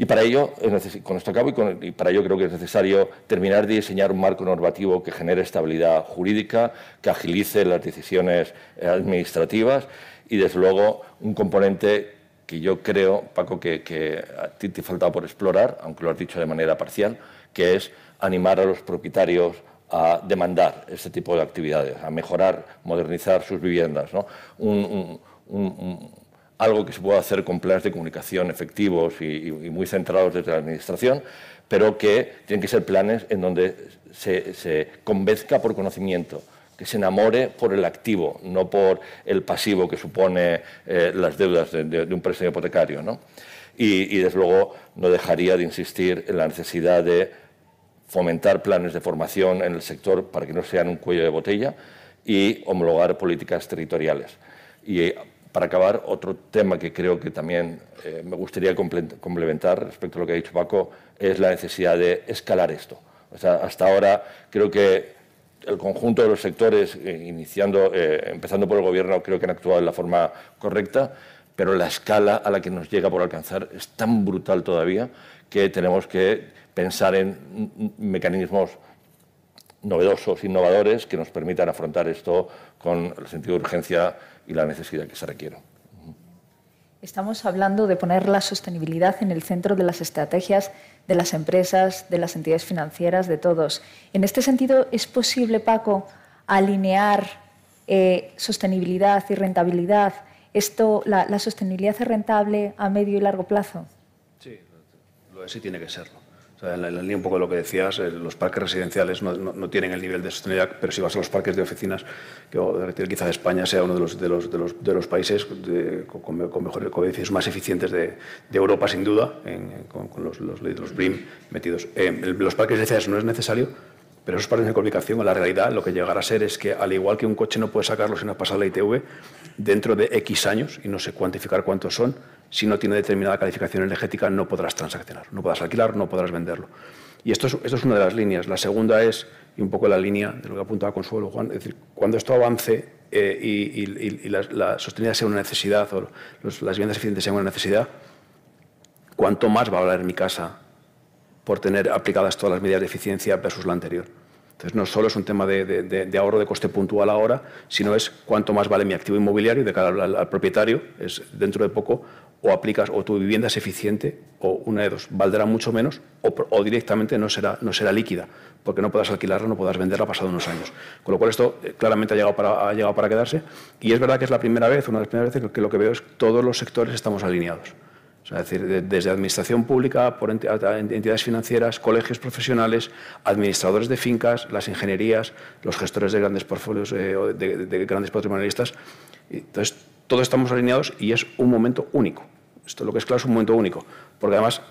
Y para ello, con esto acabo, y, para ello creo que es necesario terminar de diseñar un marco normativo que genere estabilidad jurídica, que agilice las decisiones eh, administrativas y, desde luego, un componente que yo creo, Paco, que, a ti te faltado por explorar, aunque lo has dicho de manera parcial, que es animar a los propietarios a demandar este tipo de actividades, a mejorar, modernizar sus viviendas. ¿no? un, algo que se pueda hacer con planes de comunicación efectivos y, muy centrados desde la Administración, pero que tienen que ser planes en donde se, convenzca por conocimiento, que se enamore por el activo, no por el pasivo que supone eh, las deudas de, un préstamo hipotecario. Y, y, desde luego, no dejaría de insistir en la necesidad de fomentar planes de formación en el sector para que no sean un cuello de botella y homologar políticas territoriales. Y para acabar, otro tema que creo que también eh, me gustaría complementar respecto a lo que ha dicho Paco es la necesidad de escalar esto. hasta ahora creo que el conjunto de los sectores, eh, iniciando, eh, empezando por el Gobierno, creo que han actuado de la forma correcta, pero la escala a la que nos llega por alcanzar es tan brutal todavía que tenemos que pensar en mecanismos novedosos, innovadores, que nos permitan afrontar esto con el sentido de urgencia y la necesidad que se requiere. Estamos hablando de poner la sostenibilidad en el centro de las estrategias de las empresas, de las entidades financieras, de todos. En este sentido, ¿es posible, Paco, alinear eh, sostenibilidad y rentabilidad? Esto, la, sostenibilidad es rentable a medio y largo plazo? Sí, lo es y tiene que serlo. En, la, línea un poco de lo que decías, eh, los parques residenciales no, tienen el nivel de sostenibilidad, pero si vas a los parques de oficinas, que quizás España sea uno de los, de los, países con, mejores edificios más eficientes de, Europa, sin duda, con, los, los, los, BRIM metidos. Eh, los parques residenciales no es necesario, pero esos parques de ubicación, en la realidad, lo que llegará a ser es que, al igual que un coche no puede sacarlo sin pasar la ITV, dentro de X años, y no sé cuantificar cuántos son, si no tiene determinada calificación energética no podrás transaccionar, no podrás alquilar, no podrás venderlo. Y esto es, esto es una de las líneas. La segunda es, y un poco la línea de lo que apuntaba Consuelo Juan, es decir, cuando esto avance eh, y, la, sostenibilidad sea una necesidad o las viviendas eficientes sean una necesidad, cuánto más va a valer mi casa por tener aplicadas todas las medidas de eficiencia versus la anterior. Entonces, no solo es un tema de, ahorro de coste puntual ahora, sino es cuánto más vale mi activo inmobiliario de cara al, propietario, es dentro de poco, o aplicas o tu vivienda es eficiente, o una de dos, valdrá mucho menos, o, directamente no será, no será líquida, porque no podrás alquilarla, no podrás venderla pasado unos años. Con lo cual, esto eh, claramente ha llegado, ha llegado para quedarse, y es verdad que es la primera vez, una de las primeras veces que lo que veo es que todos los sectores estamos alineados es decir, desde administración pública, entidades financieras, colegios profesionales, administradores de fincas, las ingenierías, los gestores de grandes portfolios, eh, de, grandes patrimonialistas. Entonces, todos estamos alineados y es un momento único. Esto lo que es claro es un momento único, porque además,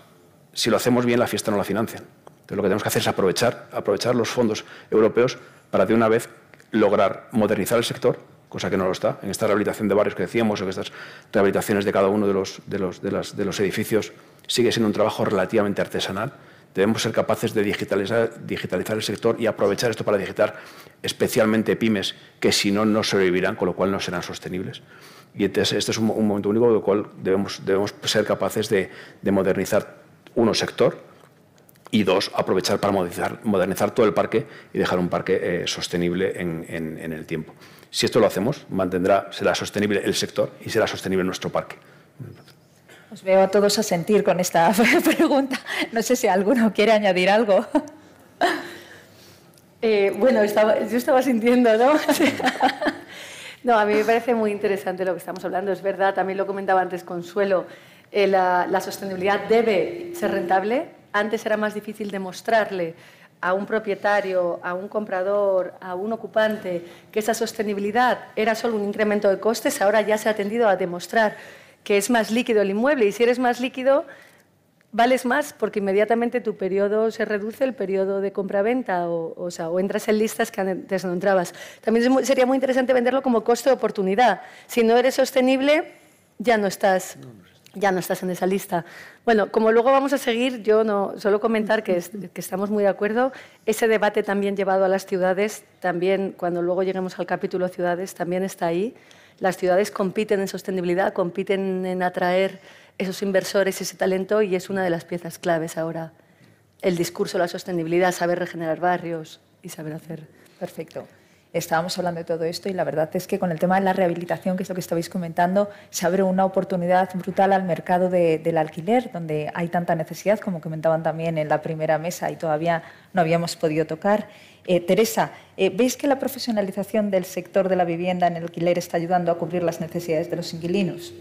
si lo hacemos bien, la fiesta no la financian. Entonces, lo que tenemos que hacer es aprovechar, aprovechar los fondos europeos para de una vez lograr modernizar el sector, cosa que no lo está. En esta rehabilitación de barrios que decíamos, o en estas rehabilitaciones de cada uno de los, de los, de las, de los edificios, sigue siendo un trabajo relativamente artesanal. Debemos ser capaces de digitalizar, digitalizar el sector y aprovechar esto para digitar especialmente pymes que si no, no sobrevivirán, con lo cual no serán sostenibles. Y este es un, momento único del cual debemos, debemos ser capaces de, de modernizar, uno, sector, y dos, aprovechar para modernizar, modernizar todo el parque y dejar un parque eh, sostenible en, en, en el tiempo. Si esto lo hacemos, mantendrá, será sostenible el sector y será sostenible nuestro parque. Os veo a todos a sentir con esta pregunta. No sé si alguno quiere añadir algo. Eh, bueno, yo estaba sintiendo, ¿no? no, a mí me parece muy interesante lo que estamos hablando. Es verdad, también lo comentaba antes Consuelo, eh, la, la sostenibilidad debe ser rentable. Antes era más difícil demostrarle a un propietario, a un comprador, a un ocupante, que esa sostenibilidad era solo un incremento de costes, ahora ya se ha tendido a demostrar que es más líquido el inmueble y si eres más líquido, vales más porque inmediatamente tu periodo se reduce, el periodo de compra-venta o, o, sea, o entras en listas que antes no entrabas. También sería muy interesante venderlo como coste de oportunidad. Si no eres sostenible, ya no estás ya no estás en esa lista. Bueno, como luego vamos a seguir, yo no solo comentar que, estamos muy de acuerdo. Ese debate también llevado a las ciudades, también cuando luego lleguemos al capítulo ciudades, también está ahí. Las ciudades compiten en sostenibilidad, compiten en atraer esos inversores, ese talento y es una de las piezas claves ahora. El discurso de la sostenibilidad, saber regenerar barrios y saber hacer. Perfecto estábamos hablando de todo esto y la verdad es que con el tema de la rehabilitación, que es lo que estabais comentando, se abre una oportunidad brutal al mercado del alquiler, donde hay tanta necesidad, como comentaban también en la primera mesa y todavía no habíamos podido tocar. Eh, Teresa, eh, ¿veis que la profesionalización del sector de la vivienda en el alquiler está ayudando a cubrir las necesidades de los inquilinos?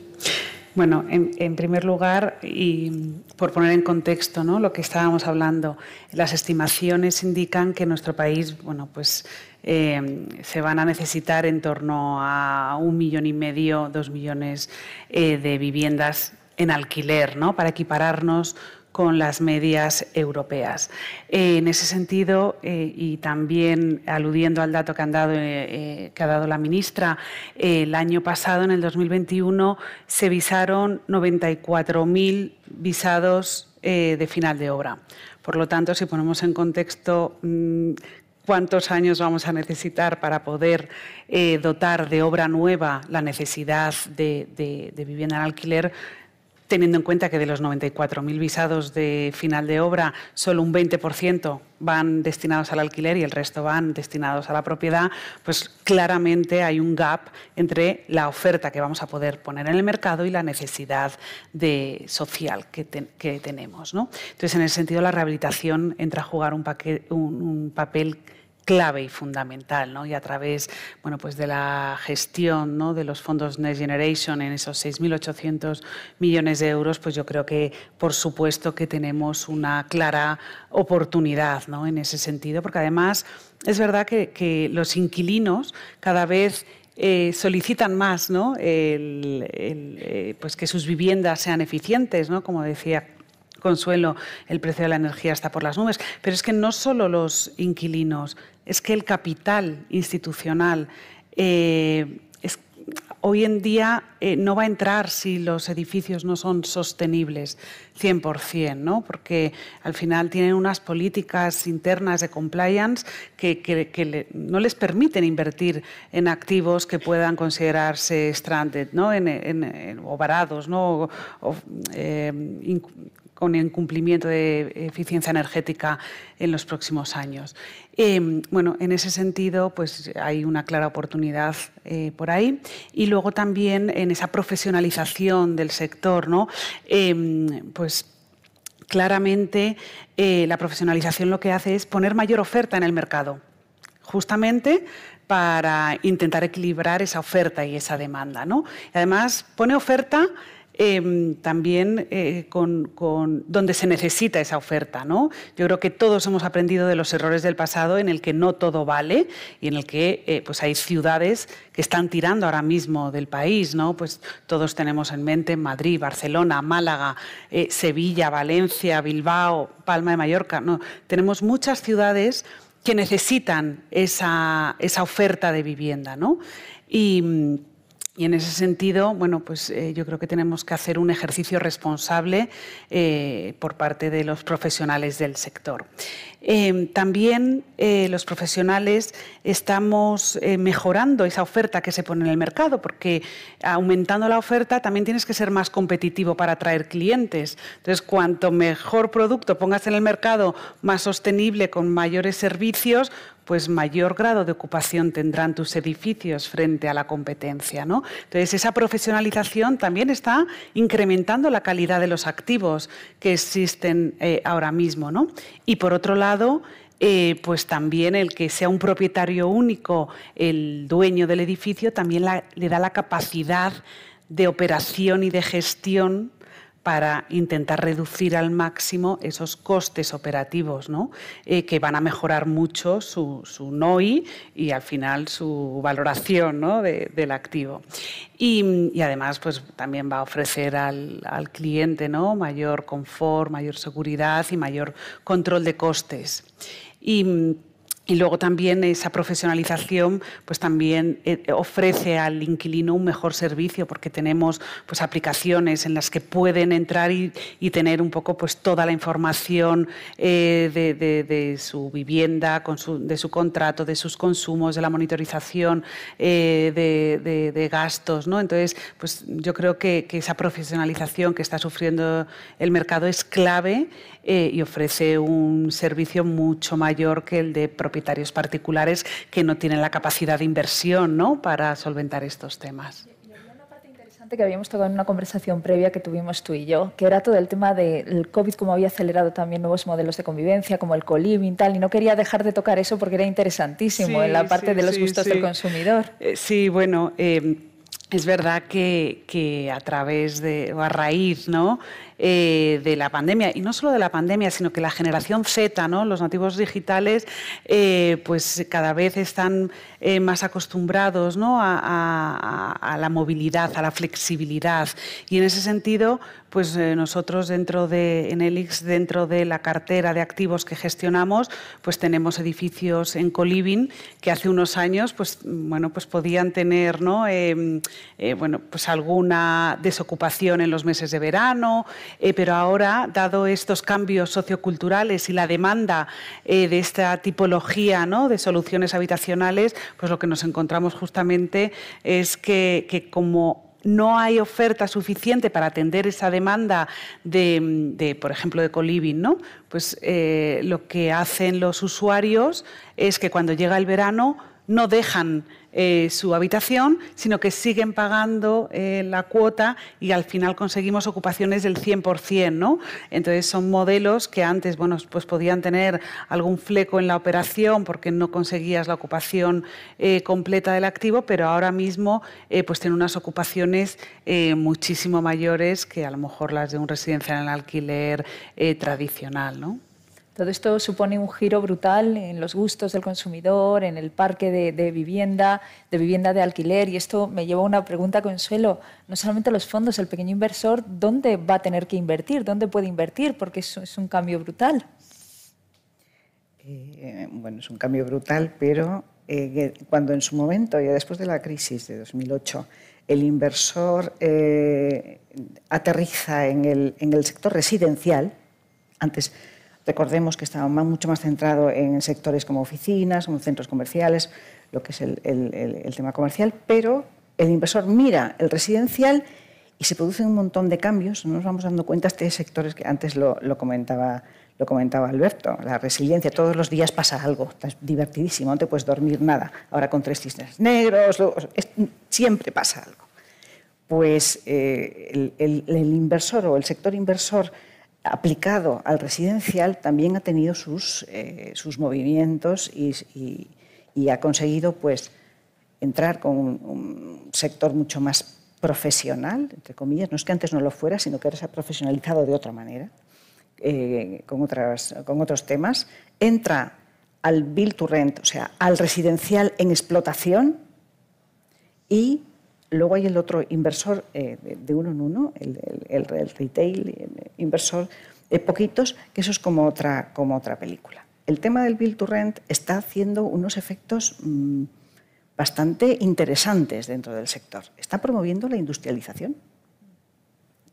Bueno, en, primer lugar, y por poner en contexto ¿no? lo que estábamos hablando, las estimaciones indican que en nuestro país bueno, pues, eh, se van a necesitar en torno a un millón y medio, dos millones eh, de viviendas en alquiler ¿no? para equipararnos con las medias europeas. Eh, en ese sentido, eh, y también aludiendo al dato que, eh, ha dado la ministra, el año pasado, en el 2021, se visaron 94.000 visados de final de obra. Por lo tanto, si ponemos en contexto mm, cuántos años vamos a necesitar para poder dotar de obra nueva la necesidad de, de vivienda en alquiler, teniendo en cuenta que de los 94.000 visados de final de obra, solo un 20% van destinados al alquiler y el resto van destinados a la propiedad, pues claramente hay un gap entre la oferta que vamos a poder poner en el mercado y la necesidad de social que, tenemos. Entonces, en ese sentido, la rehabilitación entra a jugar un, un papel clave y fundamental, ¿no? Y a través, bueno, pues de la gestión, ¿no? De los fondos Next Generation en esos 6.800 millones de euros, pues yo creo que, por supuesto, que tenemos una clara oportunidad, ¿no? En ese sentido, porque además es verdad que, los inquilinos cada vez eh, solicitan más ¿no? Eh, pues que sus viviendas sean eficientes, ¿no? como decía Consuelo, el precio de la energía está por las nubes, pero es que no solo los inquilinos, es que el capital institucional eh, hoy en día eh, no va a entrar si los edificios no son sostenibles 100%, ¿no? porque al final tienen unas políticas internas de compliance que, no les permiten invertir en activos que puedan considerarse stranded ¿no? en, o varados ¿no? eh, con incumplimiento de eficiencia energética en los próximos años. Em, bueno, en ese sentido, pues hay una clara oportunidad eh, por ahí. Y luego también en esa profesionalización del sector, ¿no? Em, pues claramente eh, la profesionalización lo que hace es poner mayor oferta en el mercado, justamente para intentar equilibrar esa oferta y esa demanda. ¿no? además, pone oferta Em, también eh, con, donde se necesita esa oferta. ¿no? Yo creo que todos hemos aprendido de los errores del pasado en el que no todo vale y en el que eh, pues hay ciudades que están tirando ahora mismo del país. ¿no? Pues todos tenemos en mente Madrid, Barcelona, Málaga, eh, Sevilla, Valencia, Bilbao, Palma de Mallorca. ¿no? Tenemos muchas ciudades que necesitan esa, esa oferta de vivienda. ¿no? Y, y en ese sentido, bueno, pues eh, yo creo que tenemos que hacer un ejercicio responsable eh, por parte de los profesionales del sector. Eh, también los profesionales estamos mejorando esa oferta que se pone en el mercado, porque aumentando la oferta también tienes que ser más competitivo para atraer clientes. Entonces, cuanto mejor producto pongas en el mercado, más sostenible, con mayores servicios, pues mayor grado de ocupación tendrán tus edificios frente a la competencia. ¿no? Entonces, esa profesionalización también está incrementando la calidad de los activos que existen eh, ahora mismo. ¿no? Y por otro lado, eh, pues también el que sea un propietario único, el dueño del edificio, también le da la capacidad de operación y de gestión para intentar reducir al máximo esos costes operativos, ¿no? Eh, que van a mejorar mucho su, NOI y al final su valoración del activo. Y, además pues, también va a ofrecer al, cliente ¿no? mayor confort, mayor seguridad y mayor control de costes. Y luego también esa profesionalización pues también eh, ofrece al inquilino un mejor servicio porque tenemos pues aplicaciones en las que pueden entrar y, tener un poco pues toda la información eh, de, su vivienda, de su contrato, de sus consumos, de la monitorización eh, de, gastos. ¿no? Entonces, pues yo creo que, que esa profesionalización que está sufriendo el mercado es clave eh, y ofrece un servicio mucho mayor que el de propietarios particulares que no tienen la capacidad de inversión ¿no? para solventar estos temas que habíamos tocado en una conversación previa que tuvimos tú y yo, que era todo el tema del COVID, como había acelerado también nuevos modelos de convivencia, como el co-living, tal, y no quería dejar de tocar eso porque era interesantísimo en la parte de los gustos del consumidor. Eh, sí, bueno, eh, es verdad que, que, a través de, o a raíz, ¿no? Eh, de la pandemia, y no solo de la pandemia, sino que la generación Z, ¿no? los nativos digitales, eh, pues cada vez están eh, más acostumbrados ¿no? a, la movilidad, a la flexibilidad. Y en ese sentido, pues nosotros dentro de en Elix, dentro de la cartera de activos que gestionamos, pues tenemos edificios en Coliving que hace unos años, pues bueno, pues podían tener, ¿no? Em, bueno, pues alguna desocupación en los meses de verano, eh, pero ahora, dado estos cambios socioculturales y la demanda eh, de esta tipología de soluciones habitacionales, pues lo que nos encontramos justamente es que, como no hay oferta suficiente para atender esa demanda de, por ejemplo, de coliving, ¿no? Pues eh, lo que hacen los usuarios es que cuando llega el verano no dejan eh, su habitación, sino que siguen pagando eh, la cuota y al final conseguimos ocupaciones del 100%. ¿no? Entonces son modelos que antes bueno, pues podían tener algún fleco en la operación porque no conseguías la ocupación eh, completa del activo, pero ahora mismo pues tienen unas ocupaciones muchísimo mayores que a lo mejor las de un residencial en alquiler tradicional. ¿no? Todo esto supone un giro brutal en los gustos del consumidor, en el parque de, vivienda, de vivienda de alquiler. Y esto me lleva a una pregunta, Consuelo. No solamente los fondos, el pequeño inversor, ¿dónde va a tener que invertir? ¿Dónde puede invertir? Porque es, es un cambio brutal. Eh, bueno, es un cambio brutal, pero eh, cuando en su momento, ya después de la crisis de 2008, el inversor eh, aterriza en el, en el sector residencial, antes Recordemos que estaba mucho más centrado en sectores como oficinas, como centros comerciales, lo que es el, tema comercial, pero el inversor mira el residencial y se producen un montón de cambios. No nos vamos dando cuenta de este sectores que antes lo, comentaba, lo comentaba Alberto. La resiliencia, todos los días pasa algo, es divertidísimo, no te puedes dormir nada. Ahora con tres cisnes negros, siempre pasa algo. Pues eh, el, inversor o el sector inversor aplicado al residencial también ha tenido sus, eh, sus movimientos y, ha conseguido pues, entrar con un, sector mucho más profesional, entre comillas, no es que antes no lo fuera, sino que ahora se ha profesionalizado de otra manera, eh, con, otras, con otros temas, entra al build to rent, o sea, al residencial en explotación y Luego hay el otro inversor eh, de uno en uno, el, retail inversor, de poquitos, que eso es como otra, como otra película. El tema del build to rent está haciendo unos efectos mm, bastante interesantes dentro del sector. Está promoviendo la industrialización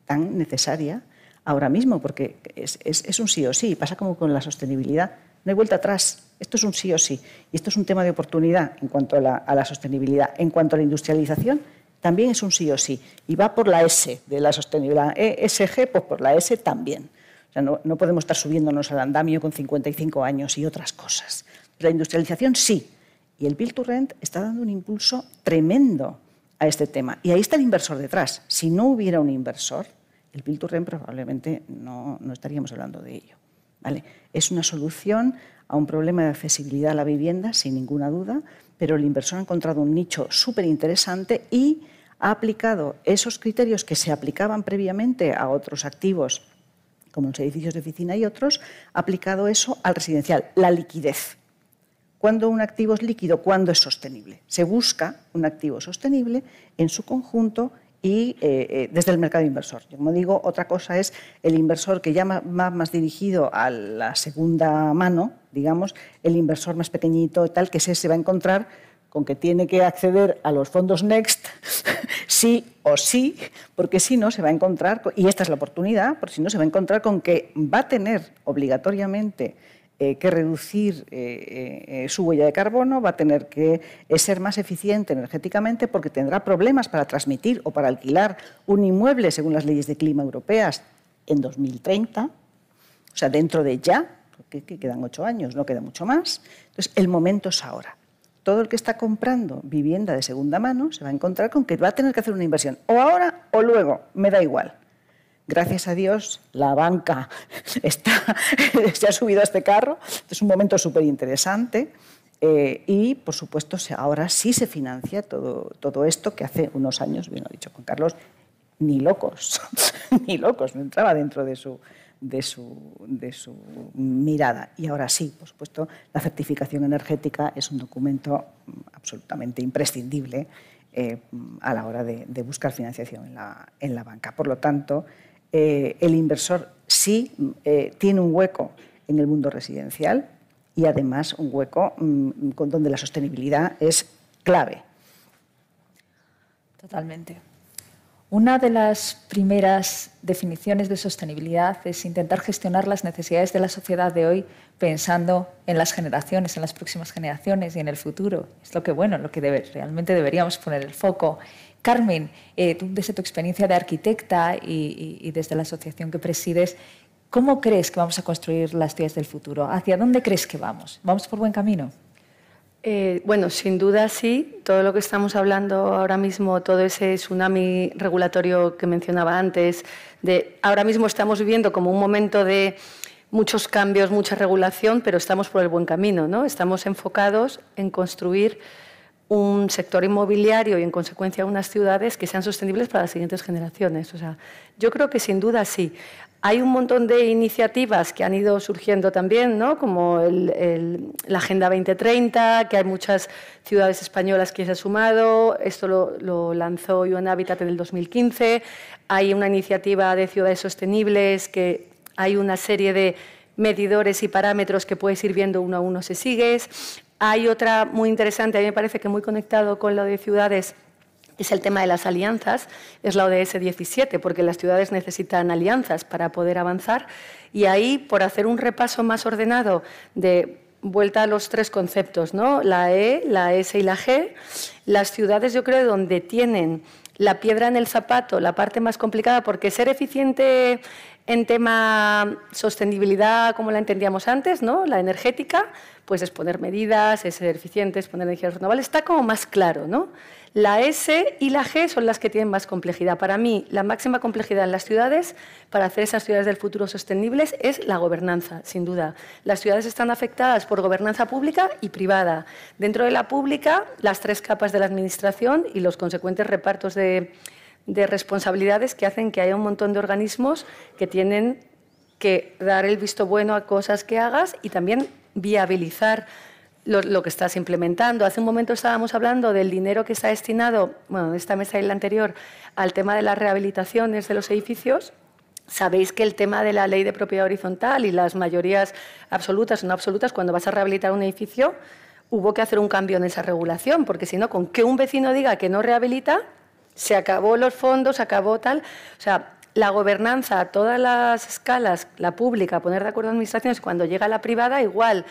tan necesaria ahora mismo, porque es, un sí o sí, pasa como con la sostenibilidad. No hay vuelta atrás. Esto es un sí o sí. Y esto es un tema de oportunidad en cuanto a la, a la sostenibilidad. En cuanto a la industrialización, también es un sí o sí. Y va por la S de la sostenibilidad. ESG, pues por la S también. O sea, no, podemos estar subiéndonos al andamio con 55 años y otras cosas. La industrialización sí. Y el Build to Rent está dando un impulso tremendo a este tema. Y ahí está el inversor detrás. Si no hubiera un inversor, el Build to Rent probablemente no, no estaríamos hablando de ello. ¿vale? Es una solución a un problema de accesibilidad a la vivienda, sin ninguna duda, pero el inversor ha encontrado un nicho súper interesante y ha aplicado esos criterios que se aplicaban previamente a otros activos, como los edificios de oficina y otros, ha aplicado eso al residencial, la liquidez. ¿Cuándo un activo es líquido? ¿Cuándo es sostenible? Se busca un activo sostenible en su conjunto y eh, eh, desde el mercado inversor. Como digo, otra cosa es el inversor que ya va más dirigido a la segunda mano, digamos, el inversor más pequeñito, tal, que se va a encontrar con que tiene que acceder a los fondos Next, sí o sí, porque si no se va a encontrar, y esta es la oportunidad, porque si no se va a encontrar con que va a tener obligatoriamente eh, que reducir eh, eh, su huella de carbono, va a tener que ser más eficiente energéticamente porque tendrá problemas para transmitir o para alquilar un inmueble según las leyes de clima europeas en 2030, o sea, dentro de ya, porque quedan ocho años, no queda mucho más. Entonces, el momento es ahora todo el que está comprando vivienda de segunda mano se va a encontrar con que va a tener que hacer una inversión, o ahora o luego, me da igual. Gracias a Dios, la banca está, se ha subido a este carro, es un momento súper interesante. Eh, y, por supuesto, ahora sí se financia todo, todo esto que hace unos años, bien lo ha dicho Juan Carlos, ni locos, ni locos, no entraba dentro de su, de su, mirada. Y ahora sí, por supuesto, la certificación energética es un documento absolutamente imprescindible eh, a la hora de, buscar financiación en la, banca. Por lo tanto, eh, el inversor sí eh, tiene un hueco en el mundo residencial y además un hueco mm, donde la sostenibilidad es clave. Totalmente. Una de las primeras definiciones de sostenibilidad es intentar gestionar las necesidades de la sociedad de hoy pensando en las generaciones, en las próximas generaciones y en el futuro. Es lo que bueno, lo que realmente deberíamos poner el foco. Carmen, eh, desde tu experiencia de arquitecta y, desde la asociación que presides, ¿cómo crees que vamos a construir las ciudades del futuro? ¿Hacia dónde crees que vamos? ¿Vamos por buen camino? Eh, bueno, sin duda sí. Todo lo que estamos hablando ahora mismo, todo ese tsunami regulatorio que mencionaba antes, de ahora mismo estamos viviendo como un momento de muchos cambios, mucha regulación, pero estamos por el buen camino, ¿no? Estamos enfocados en construir un sector inmobiliario y, en consecuencia, unas ciudades que sean sostenibles para las siguientes generaciones. O sea, yo creo que sin duda sí. Hay un montón de iniciativas que han ido surgiendo también, ¿no? como la Agenda 2030, que hay muchas ciudades españolas que se han sumado. Esto lo, lo lanzó UN Habitat en el 2015. Hay una iniciativa de ciudades sostenibles que hay una serie de medidores y parámetros que puedes ir viendo uno a uno si sigues. Hay otra muy interesante, a mí me parece que muy conectado con lo de ciudades, es el tema de las alianzas, es la ODS 17, porque las ciudades necesitan alianzas para poder avanzar. Y ahí, por hacer un repaso más ordenado de vuelta a los tres conceptos, ¿no? la E, la S y la G, las ciudades yo creo donde tienen la piedra en el zapato, la parte más complicada, porque ser eficiente en tema sostenibilidad, como la entendíamos antes, ¿no? la energética, pues es poner medidas, es ser eficientes, poner energías renovables, está como más claro. ¿no? La S y la G son las que tienen más complejidad. Para mí, la máxima complejidad en las ciudades, para hacer esas ciudades del futuro sostenibles, es la gobernanza, sin duda. Las ciudades están afectadas por gobernanza pública y privada. Dentro de la pública, las tres capas de la administración y los consecuentes repartos de de responsabilidades que hacen que haya un montón de organismos que tienen que dar el visto bueno a cosas que hagas y también viabilizar lo, que estás implementando. Hace un momento estábamos hablando del dinero que está destinado, bueno, en esta mesa y la anterior, al tema de las rehabilitaciones de los edificios. Sabéis que el tema de la ley de propiedad horizontal y las mayorías absolutas o no absolutas, cuando vas a rehabilitar un edificio, hubo que hacer un cambio en esa regulación, porque si no, con que un vecino diga que no rehabilita, se acabó los fondos, se acabó tal. O sea, la gobernanza a todas las escalas, la pública, poner de acuerdo a administraciones, cuando llega la privada, igual.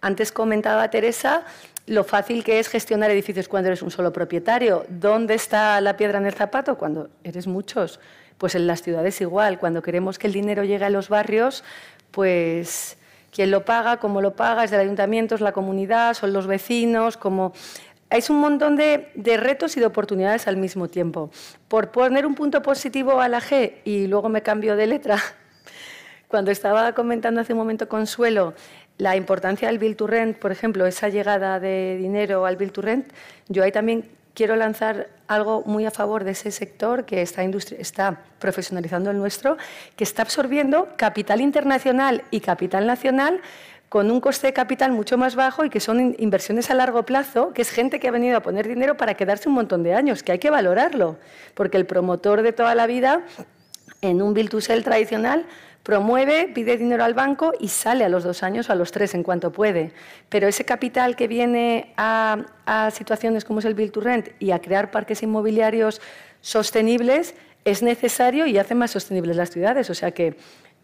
Antes comentaba Teresa lo fácil que es gestionar edificios cuando eres un solo propietario. ¿Dónde está la piedra en el zapato? Cuando eres muchos. Pues en las ciudades igual. Cuando queremos que el dinero llegue a los barrios, pues quién lo paga, cómo lo paga, es del ayuntamiento, es la comunidad, son los vecinos, como es un montón de, retos y de oportunidades al mismo tiempo. Por poner un punto positivo a la G y luego me cambio de letra, cuando estaba comentando hace un momento Consuelo la importancia del Bill to Rent, por ejemplo, esa llegada de dinero al Bill to Rent, yo ahí también quiero lanzar algo muy a favor de ese sector que está, está profesionalizando el nuestro, que está absorbiendo capital internacional y capital nacional con un coste de capital mucho más bajo y que son inversiones a largo plazo, que es gente que ha venido a poner dinero para quedarse un montón de años, que hay que valorarlo, porque el promotor de toda la vida en un Bill to Sell tradicional promueve, pide dinero al banco y sale a los dos años o a los tres en cuanto puede. Pero ese capital que viene a, situaciones como es el Bill to Rent y a crear parques inmobiliarios sostenibles es necesario y hace más sostenibles las ciudades. O sea que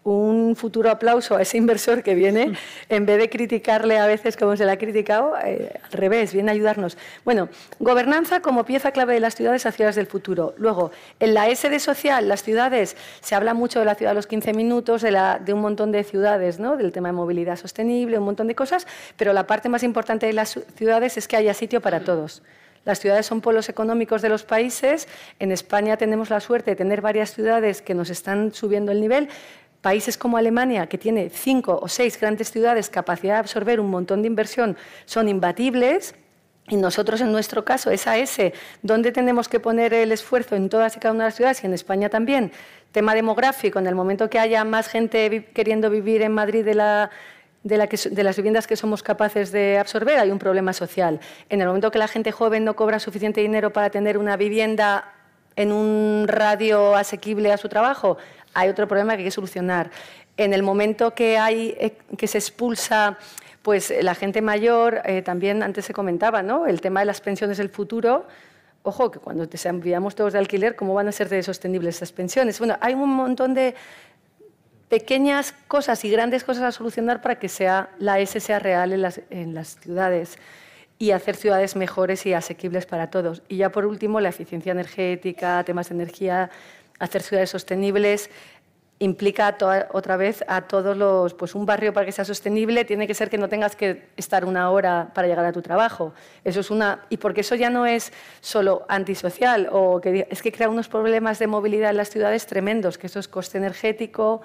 un futuro aplauso a ese inversor que viene, en vez de criticarle a veces como se le ha criticado, eh, al revés, viene a ayudarnos. Bueno, gobernanza como pieza clave de las ciudades a ciudades del futuro. Luego, en la S de social, las ciudades, se habla mucho de la ciudad a los 15 minutos, de, la, de un montón de ciudades, ¿no? del tema de movilidad sostenible, un montón de cosas, pero la parte más importante de las ciudades es que haya sitio para todos. Las ciudades son polos económicos de los países. En España tenemos la suerte de tener varias ciudades que nos están subiendo el nivel, Países como Alemania, que tiene cinco o seis grandes ciudades, capacidad de absorber un montón de inversión, son imbatibles. Y nosotros, en nuestro caso, esa S, ¿dónde tenemos que poner el esfuerzo en todas y cada una de las ciudades y en España también? Tema demográfico, en el momento que haya más gente queriendo vivir en Madrid de, la, de, la de, las viviendas que somos capaces de absorber, hay un problema social. En el momento que la gente joven no cobra suficiente dinero para tener una vivienda en un radio asequible a su trabajo, hay otro problema que hay que solucionar. En el momento que, hay, eh, que se expulsa pues, la gente mayor, eh, también antes se comentaba, ¿no? el tema de las pensiones del futuro. Ojo, que cuando te enviamos todos de alquiler, ¿cómo van a ser de sostenibles esas pensiones? Bueno, hay un montón de pequeñas cosas y grandes cosas a solucionar para que sea, la S sea real en las, en las ciudades y hacer ciudades mejores y asequibles para todos. Y ya por último, la eficiencia energética, temas de energía, hacer ciudades sostenibles implica otra vez a todos los, pues un barrio para que sea sostenible tiene que ser que no tengas que estar una hora para llegar a tu trabajo. Eso es una y porque eso ya no es solo antisocial o que es que crea unos problemas de movilidad en las ciudades tremendos, que eso es coste energético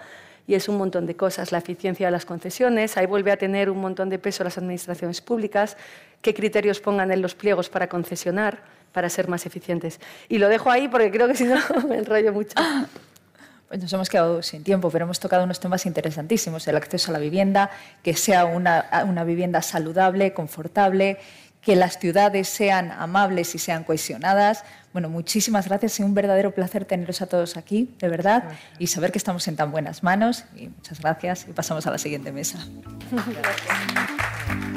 y es un montón de cosas, la eficiencia de las concesiones, ahí vuelve a tener un montón de peso las administraciones públicas, qué criterios pongan en los pliegos para concesionar para ser más eficientes. Y lo dejo ahí porque creo que si no me enrollo mucho. Pues nos hemos quedado sin tiempo, pero hemos tocado unos temas interesantísimos, el acceso a la vivienda, que sea una, una vivienda saludable, confortable, que las ciudades sean amables y sean cohesionadas. Bueno, muchísimas gracias y un verdadero placer teneros a todos aquí, de verdad, y saber que estamos en tan buenas manos. Y muchas gracias y pasamos a la siguiente mesa.